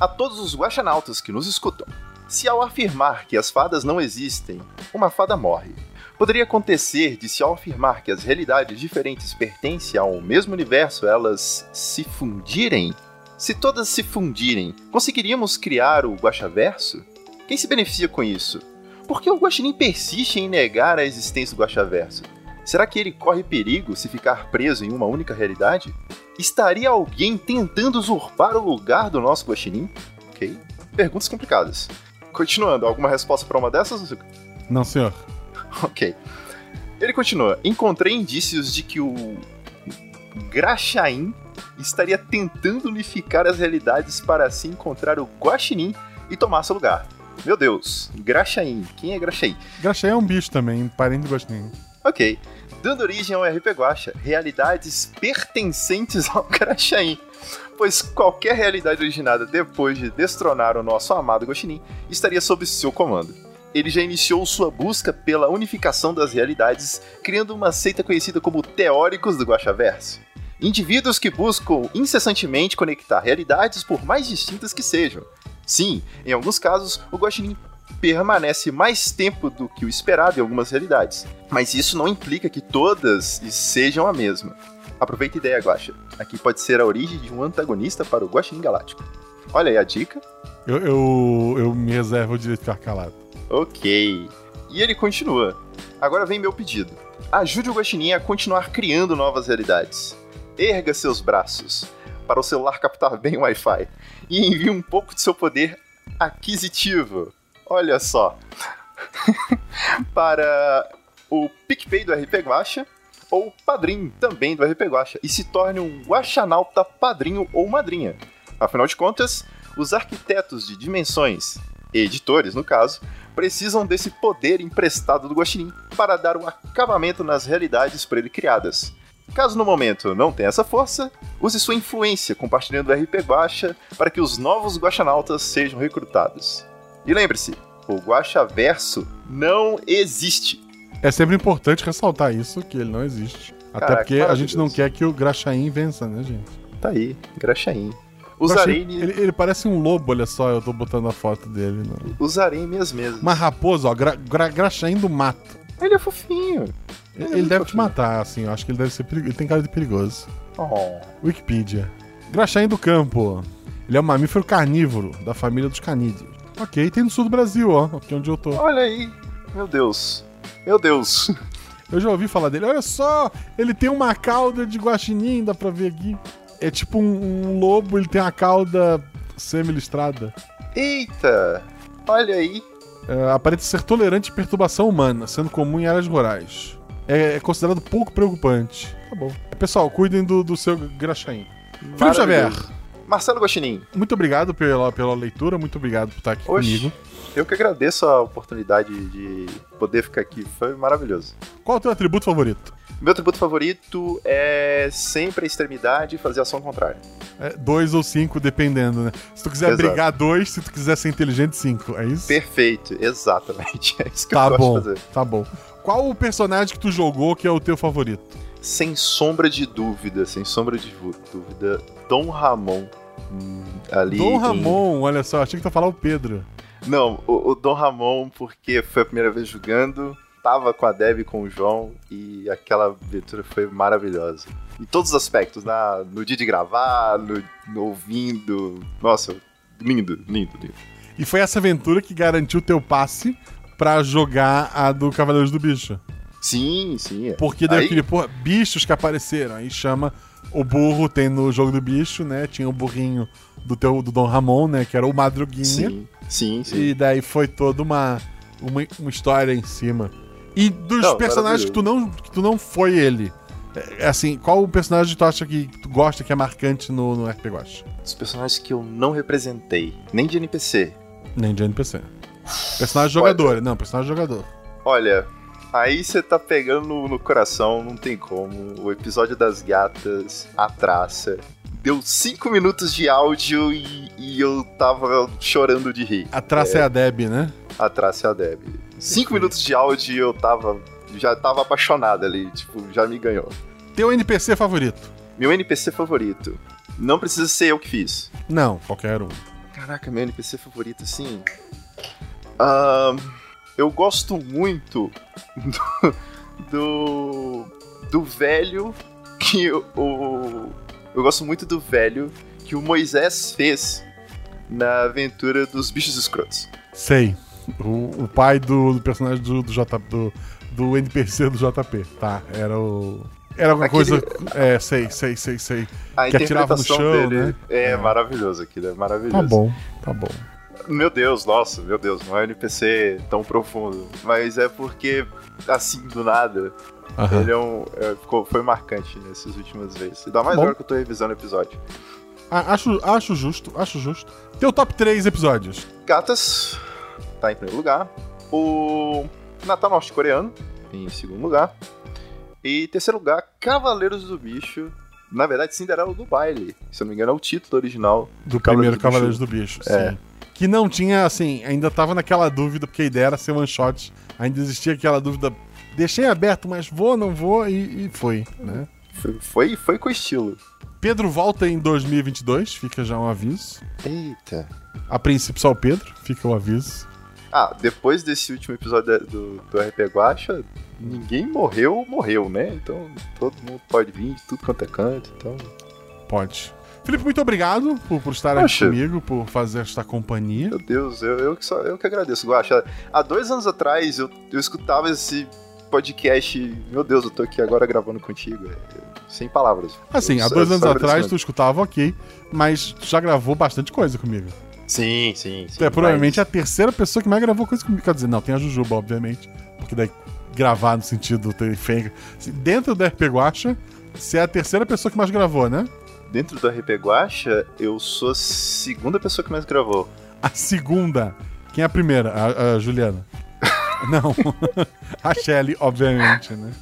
A todos os guaxanautas que nos escutam, se ao afirmar que as fadas não existem, uma fada morre, poderia acontecer de se ao afirmar que as realidades diferentes pertencem ao mesmo universo, elas se fundirem? Se todas se fundirem, conseguiríamos criar o Guaxaverso? Quem se beneficia com isso? Por que o Guaxinim persiste em negar a existência do Guaxaverso? Será que ele corre perigo se ficar preso em uma única realidade? Estaria alguém tentando usurpar o lugar do nosso Guaxinim? Ok. Perguntas complicadas. Continuando, alguma resposta para uma dessas? Não, senhor. Ok. Ele continua. Encontrei indícios de que o Graxaim estaria tentando unificar as realidades para assim encontrar o Guaxinim e tomar seu lugar. Meu Deus, Graxaim. Quem é Graxaim? Graxé é um bicho também, parente do Gostinho. Ok. Dando origem ao RP Guacha, realidades pertencentes ao Graxaim. Pois qualquer realidade originada depois de destronar o nosso amado Guaxinim estaria sob seu comando. Ele já iniciou sua busca pela unificação das realidades, criando uma seita conhecida como Teóricos do Guaxaverso. Indivíduos que buscam incessantemente conectar realidades por mais distintas que sejam. Sim, em alguns casos, o Guaxinim permanece mais tempo do que o esperado em algumas realidades. Mas isso não implica que todas sejam a mesma. Aproveita a ideia, Guaxa. Aqui pode ser a origem de um antagonista para o Guaxinim Galáctico. Olha aí a dica. Eu, eu, eu me reservo o direito de ficar calado. Ok. E ele continua. Agora vem meu pedido. Ajude o Guaxinim a continuar criando novas realidades. Erga seus braços para o celular captar bem o Wi-Fi e envie um pouco de seu poder aquisitivo. Olha só. para o PicPay do RP Guacha ou Padrim também do RP Guacha e se torne um Guaxanauta padrinho ou madrinha. Afinal de contas, os arquitetos de dimensões, editores no caso, precisam desse poder emprestado do Guaxinim para dar o acabamento nas realidades por ele criadas. Caso no momento não tenha essa força, use sua influência compartilhando o RP Guacha para que os novos Guaxanautas sejam recrutados. E lembre-se, o Guaxaverso não existe. É sempre importante ressaltar isso, que ele não existe. Até Caraca, porque a gente não quer que o Graxaim vença, né, gente? Tá aí, Graxaim. O Graxaim, ele, ele parece um lobo, olha só, eu tô botando a foto dele. No... usarei em minhas mesas. Uma raposa, ó, gra, gra, Graxaim do mato. Ele é fofinho. Ele, É ele deve muito te matar, assim, eu acho que ele deve ser perigoso. Ele tem cara de perigoso. Oh. Wikipedia. Graxaim do campo. Ele é um mamífero carnívoro, da família dos canídeos. Ok, tem no sul do Brasil, ó, aqui onde eu tô. Olha aí. Meu Deus. Meu Deus. Eu já ouvi falar dele. Olha só, ele tem uma cauda de guaxinim, dá pra ver aqui. É tipo um, um lobo, ele tem uma cauda semi-listrada. Eita. Olha aí. É, aparenta ser tolerante à perturbação humana, sendo comum em áreas rurais. É, é considerado pouco preocupante. Tá bom. Pessoal, cuidem do, do seu graxaim. Felipe Xavier. Marcelo Guaxinim. muito obrigado pela, pela leitura, muito obrigado por estar aqui Oxe. comigo. Eu que agradeço a oportunidade de poder ficar aqui. Foi maravilhoso. Qual é o teu atributo favorito? Meu atributo favorito é sempre a extremidade e fazer ação contrária. É, dois ou cinco, dependendo, né? Se tu quiser Exato. brigar, dois. Se tu quiser ser inteligente, cinco. É isso? Perfeito, exatamente. É isso que Tá eu gosto bom, de fazer. tá bom. Qual o personagem que tu jogou que é o teu favorito? Sem sombra de dúvida, sem sombra de dúvida, Dom Ramon. Hum, ali Dom em- Ramon, olha só, achei que tu ia falar o Pedro. Não, o, o Dom Ramon, porque foi a primeira vez jogando, tava com a Deb e com o João, e aquela aventura foi maravilhosa. Em todos os aspectos, na, no dia de gravar, no, no ouvindo. Nossa, lindo, lindo, lindo. E foi essa aventura que garantiu teu passe pra jogar a do Cavaleiros do Bicho. Sim, sim. é. Porque daí Aí- aquele, porra, bichos que apareceram. Aí chama o burro, tem no jogo do bicho, né? Tinha o burrinho do teu do Dom Ramon, né? Que era o Madruguinha. Sim, sim, sim. E daí foi toda uma, uma, uma história em cima. E dos Não, personagens que tu, não, que tu não foi ele. É, assim, qual o personagem que tu acha que tu gosta, que é marcante no, no RPG Watch? Os personagens que eu não representei, nem de NPC. Nem de NPC. Personagem jogador, não, personagem jogador. Olha, aí você tá pegando no, no coração, não tem como. O episódio das gatas, a traça. Deu cinco minutos de áudio e, e eu tava chorando de rir. A traça é, a Deb, né? A traça é a Deb. Cinco minutos de áudio e eu tava. Já tava apaixonado ali, tipo, já me ganhou. Teu NPC favorito? Meu NPC favorito. Não precisa ser eu que fiz. Não, qualquer um. Caraca, meu NPC favorito, assim. Ahn, eu gosto muito do, do. do velho que o. Eu gosto muito do velho que o Moisés fez na aventura dos bichos escrotos. Sei. O, o pai do, do personagem do, do, J, do, do NPC do JP, tá? Era o. Era alguma Aquele- coisa. É, sei, sei, sei, sei. A Que atirava no chão, dele né? é, É. maravilhoso aquilo, é maravilhoso. Tá bom, tá bom. Meu Deus, nossa, meu Deus, não é um NPC tão profundo. Mas é porque, assim, do nada, Aham. ele é um. é, ficou, foi marcante nessas últimas vezes. Ainda mais Bom. agora que eu tô revisando o episódio. Ah, Acho, acho justo, acho justo. Teu top 3 episódios. Gatas tá em primeiro lugar. O Natal Norte-Coreano em segundo lugar. E em terceiro lugar, Cavaleiros do Bicho. Na verdade, Cinderela do Baile. Se eu não me engano, é o título original. Do Cavaleiros primeiro do Cavaleiros Bicho. do Bicho, É. sim. Que não tinha, assim, ainda tava naquela dúvida, porque a ideia era ser one shot. Ainda existia aquela dúvida. Deixei aberto, mas vou, não vou, e, e foi, né? Foi, foi, com estilo. Pedro volta em 2022, fica já um aviso. Eita. A princípio só o Pedro, fica o aviso. Ah, depois desse último episódio do, do RP Guacha, ninguém morreu, morreu, né? Então todo mundo pode vir tudo quanto é canto. Então, Pode. Felipe, muito obrigado por, por estar aqui Poxa. comigo, por fazer esta companhia. meu Deus, eu, eu, que, só, eu que agradeço, Guacha. Há dois anos atrás eu, eu escutava esse podcast. Meu Deus, eu tô aqui agora gravando contigo. é, sem palavras. Assim, Eu há dois anos atrás tu escutava ok, mas tu já gravou bastante coisa comigo. Sim, sim, sim. Tu é provavelmente a mas- terceira pessoa que mais gravou coisa comigo. Quer dizer, não, tem a Jujuba, obviamente. Porque daí gravar no sentido ter feio. assim, Dentro do RP Guacha, você é a terceira pessoa que mais gravou, né? Dentro do RP Guacha, eu sou a segunda pessoa que mais gravou. A segunda. Quem é a primeira? A, a Juliana. Não. a Shelly, obviamente, né?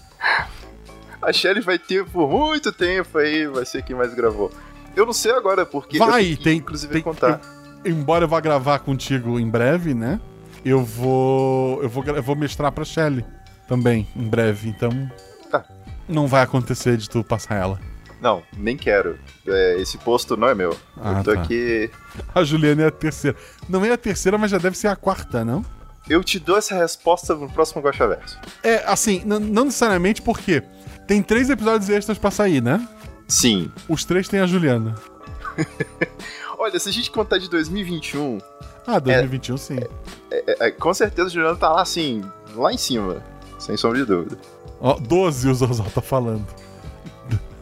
A Shelly vai ter por muito tempo aí, vai ser quem mais gravou. Eu não sei agora, porque. Vai, que, tem. Inclusive, tem contar. eu- embora eu vá gravar contigo em breve, né? Eu vou. Eu vou, eu vou mestrar pra Shelly também, em breve. Então. Tá. Não vai acontecer de tu passar ela. Não, nem quero. É, esse posto não é meu. Ah, eu tô tá. aqui. A Juliana é a terceira. Não é a terceira, mas já deve ser a quarta, não? Eu te dou essa resposta no próximo Guacha Verso. É, assim, não necessariamente porque tem três episódios extras pra sair, né? Sim. Os três tem a Juliana. Olha, se a gente contar de 2021, Ah, 2021 sim. É, é, com certeza o Juliano tá lá assim, lá em cima. Sem sombra de dúvida. Ó, 12 o Zorzal tá falando.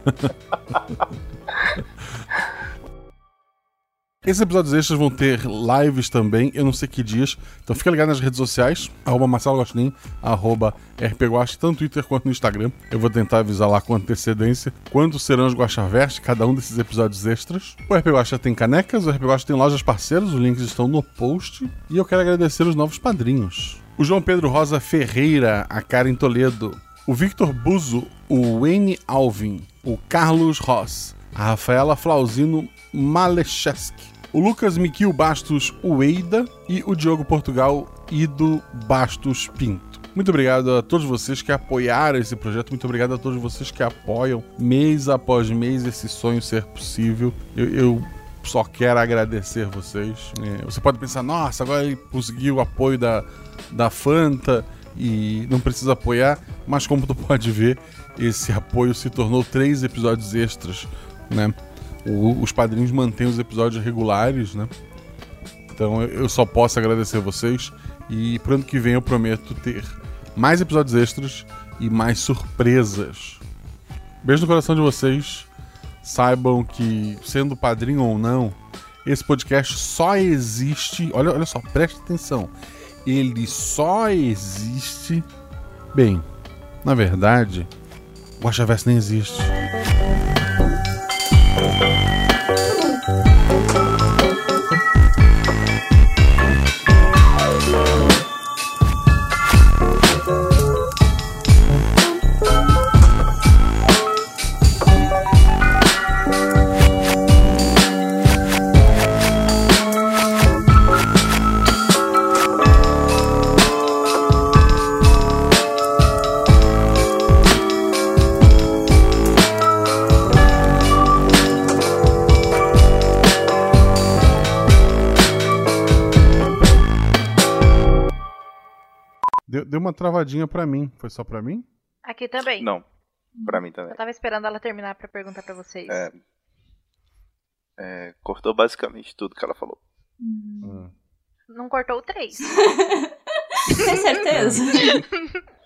Esses episódios extras vão ter lives também, eu não sei que dias. Então fica ligado nas redes sociais, arroba Marcelo arroba RPGuache, tanto no Twitter quanto no Instagram. Eu vou tentar avisar lá com antecedência quando serão os Guaxaverse, cada um desses episódios extras. O RP Guacha tem canecas, o RP Guacha tem lojas parceiras, os links estão no post. E eu quero agradecer os novos padrinhos. O João Pedro Rosa Ferreira, a Karen Toledo, o Victor Buzo, o Wayne Alvin, o Carlos Ross, a Rafaela Flauzino Malecheski, o Lucas Miquil Bastos Ueida e o Diogo Portugal Ido Bastos Pinto. Muito obrigado a todos vocês que apoiaram esse projeto, muito obrigado a todos vocês que apoiam mês após mês esse sonho ser possível. Eu, eu só quero agradecer vocês. É, você pode pensar, nossa, agora ele conseguiu o apoio da, da Fanta e não precisa apoiar, mas como tu pode ver, esse apoio se tornou três episódios extras, né? O- os padrinhos mantêm os episódios regulares, né? Então eu- só posso agradecer vocês e pro ano que vem eu prometo ter mais episódios extras e mais surpresas. Beijo no coração de vocês. Saibam que, sendo padrinho ou não, esse podcast só existe. Olha, olha só, preste atenção. Ele só existe. Bem, na verdade, o Guaxaverso nem existe. Deu, uma travadinha pra mim. Foi só pra mim? Aqui também. Não, pra mim também. Eu tava esperando ela terminar pra perguntar pra vocês. É, é, cortou basicamente tudo que ela falou. Hum. Não cortou o 3. Tem certeza?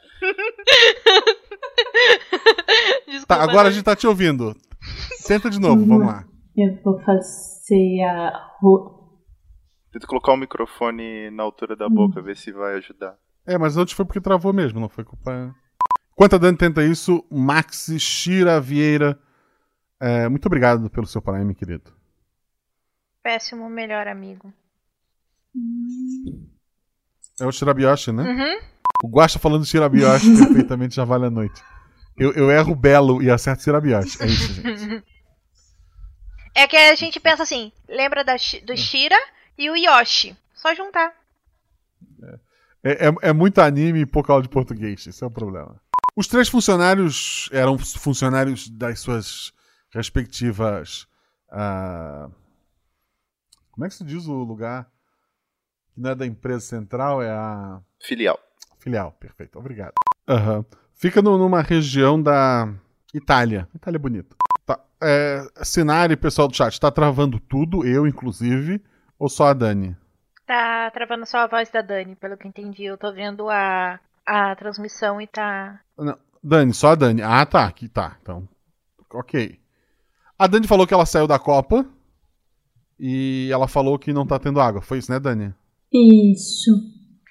Tá, agora a gente tá te ouvindo. Tenta de novo, vamos lá. Eu vou fazer a. Tenta colocar o microfone na altura da boca, ver se vai ajudar. É, mas antes foi porque travou mesmo, não foi culpa. Enquanto a Dani tenta isso, Max Shira Vieira. é, muito obrigado pelo seu Prime, querido. Péssimo melhor amigo. É o Shirabioshi, né? Uhum. O Guacha falando Shirabioshi perfeitamente já vale a noite. Eu, eu erro belo e acerto Shirabioshi. É isso, gente. É que a gente pensa assim, lembra da, do Shira e o Yoshi. Só juntar. É, é- é muito anime e pouca aula de português. Esse é o problema. Os três funcionários eram funcionários das suas respectivas. ah, como é que se diz o lugar? Que não é da empresa central, é a. Filial. Filial, perfeito, obrigado. Aham. Fica no- numa região da Itália. Itália é bonita. Tá. É, Sinari, pessoal do chat, tá travando tudo, eu inclusive, ou só a Dani? Tá travando só a voz da Dani, pelo que entendi. Eu tô vendo a, a transmissão e tá. Não, Dani, só a Dani. Ah, tá, aqui tá. Então, ok. A Dani falou que ela saiu da Copa e ela falou que não tá tendo água. Foi isso, né, Dani? Isso.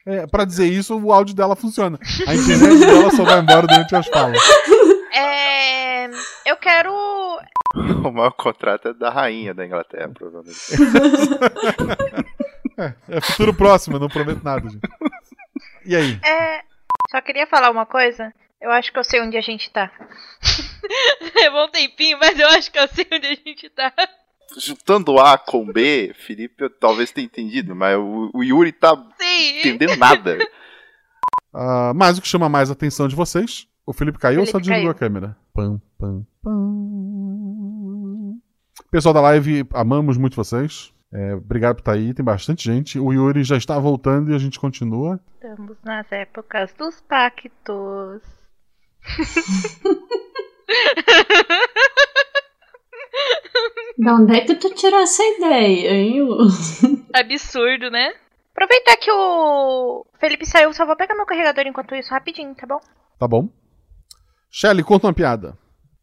É, pra dizer isso, o áudio dela funciona. A internet dela só vai embora durante as falas. É. Eu quero. O maior contrato é da rainha da Inglaterra, provavelmente. É futuro próximo, eu não prometo nada, gente. E aí? É. Só queria falar uma coisa. Eu acho que eu sei onde a gente tá. Levou um tempinho, mas eu acho que eu sei onde a gente tá. Juntando A com B, Felipe eu talvez tenha entendido, mas o, o Yuri tá Sim. entendendo nada. Ah, mas o que chama mais a atenção de vocês? O Felipe caiu ou só Felipe desligou caiu. a câmera? Pam, pam, pam. Pessoal da live, amamos muito vocês. É, obrigado por estar aí, tem bastante gente. O Yuri já está voltando e a gente continua. Estamos nas épocas dos pactos. Da onde é que tu tirou essa ideia, hein? Absurdo, né? Aproveitar que o Felipe saiu, só vou pegar meu carregador enquanto isso rapidinho, tá bom? Tá bom. Shelly, conta uma piada.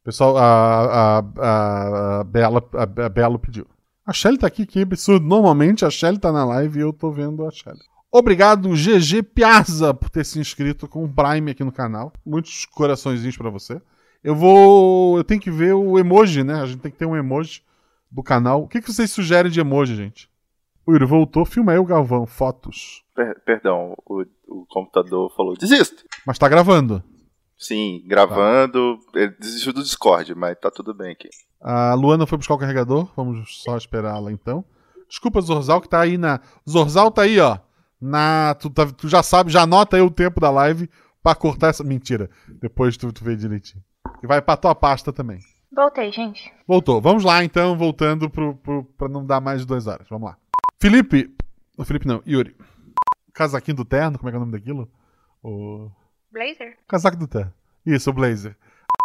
Pessoal, a, a, a, a Bela, a, a Belo pediu. A Shelly tá aqui, que absurdo. Normalmente a Shelly tá na live e eu tô vendo a Shelly. Obrigado, GG Piazza, por ter se inscrito com o Prime aqui no canal. Muitos coraçõezinhos pra você. Eu vou. Eu tenho que ver o emoji, né? A gente tem que ter um emoji do canal. O que, que vocês sugerem de emoji, gente? O Yuri voltou, filma aí o Galvão, fotos. Per- perdão, o, o computador falou: desisto. Mas tá gravando. Sim, gravando. Ele desistiu do Discord, mas tá tudo bem aqui. A Luana foi buscar o carregador. Vamos só esperá-la então. Desculpa, Zorzal, que tá aí na. Zorzal tá aí, ó. Na. Tu, tá- tu já sabe, já anota aí o tempo da live pra cortar essa. Mentira. Depois tu, tu vê direitinho. E vai pra tua pasta também. Voltei, gente. Voltou. Vamos lá então, voltando pro, pro, pra não dar mais de duas horas. Vamos lá. Felipe. O Felipe não, Yuri. Casaquinho do terno, como é que é o nome daquilo? O. Blazer? Casaco do terno. Isso, o blazer.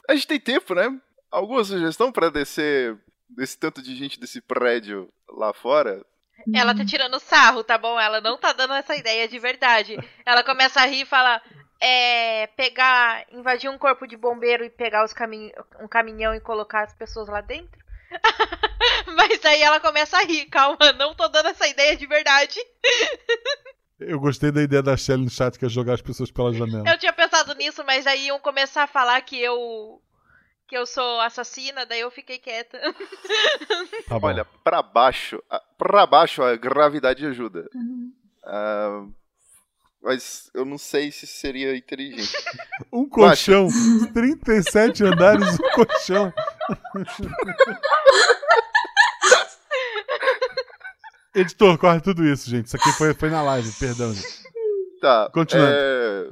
A gente tem tempo, né? Alguma sugestão pra descer desse tanto de gente desse prédio lá fora? Ela tá tirando sarro, tá bom? Ela não tá dando essa ideia de verdade. Ela começa a rir e fala: é. pegar. invadir um corpo de bombeiro e pegar os camin um caminhão e colocar as pessoas lá dentro? Mas aí ela começa a rir, calma, não tô dando essa ideia de verdade. Eu gostei da ideia da Shelly no chat, que é jogar as pessoas pela janela. Eu tinha pensado nisso, mas aí iam começar a falar que eu. que eu sou assassina, daí eu fiquei quieta. Tá bom. Olha, pra baixo, a- pra baixo a gravidade ajuda. Ah, mas eu não sei se seria inteligente. Um colchão, 37 andares, um colchão. Editor, corre tudo isso, gente. Isso aqui foi, foi na live, perdão, gente. Tá. Continuando. é,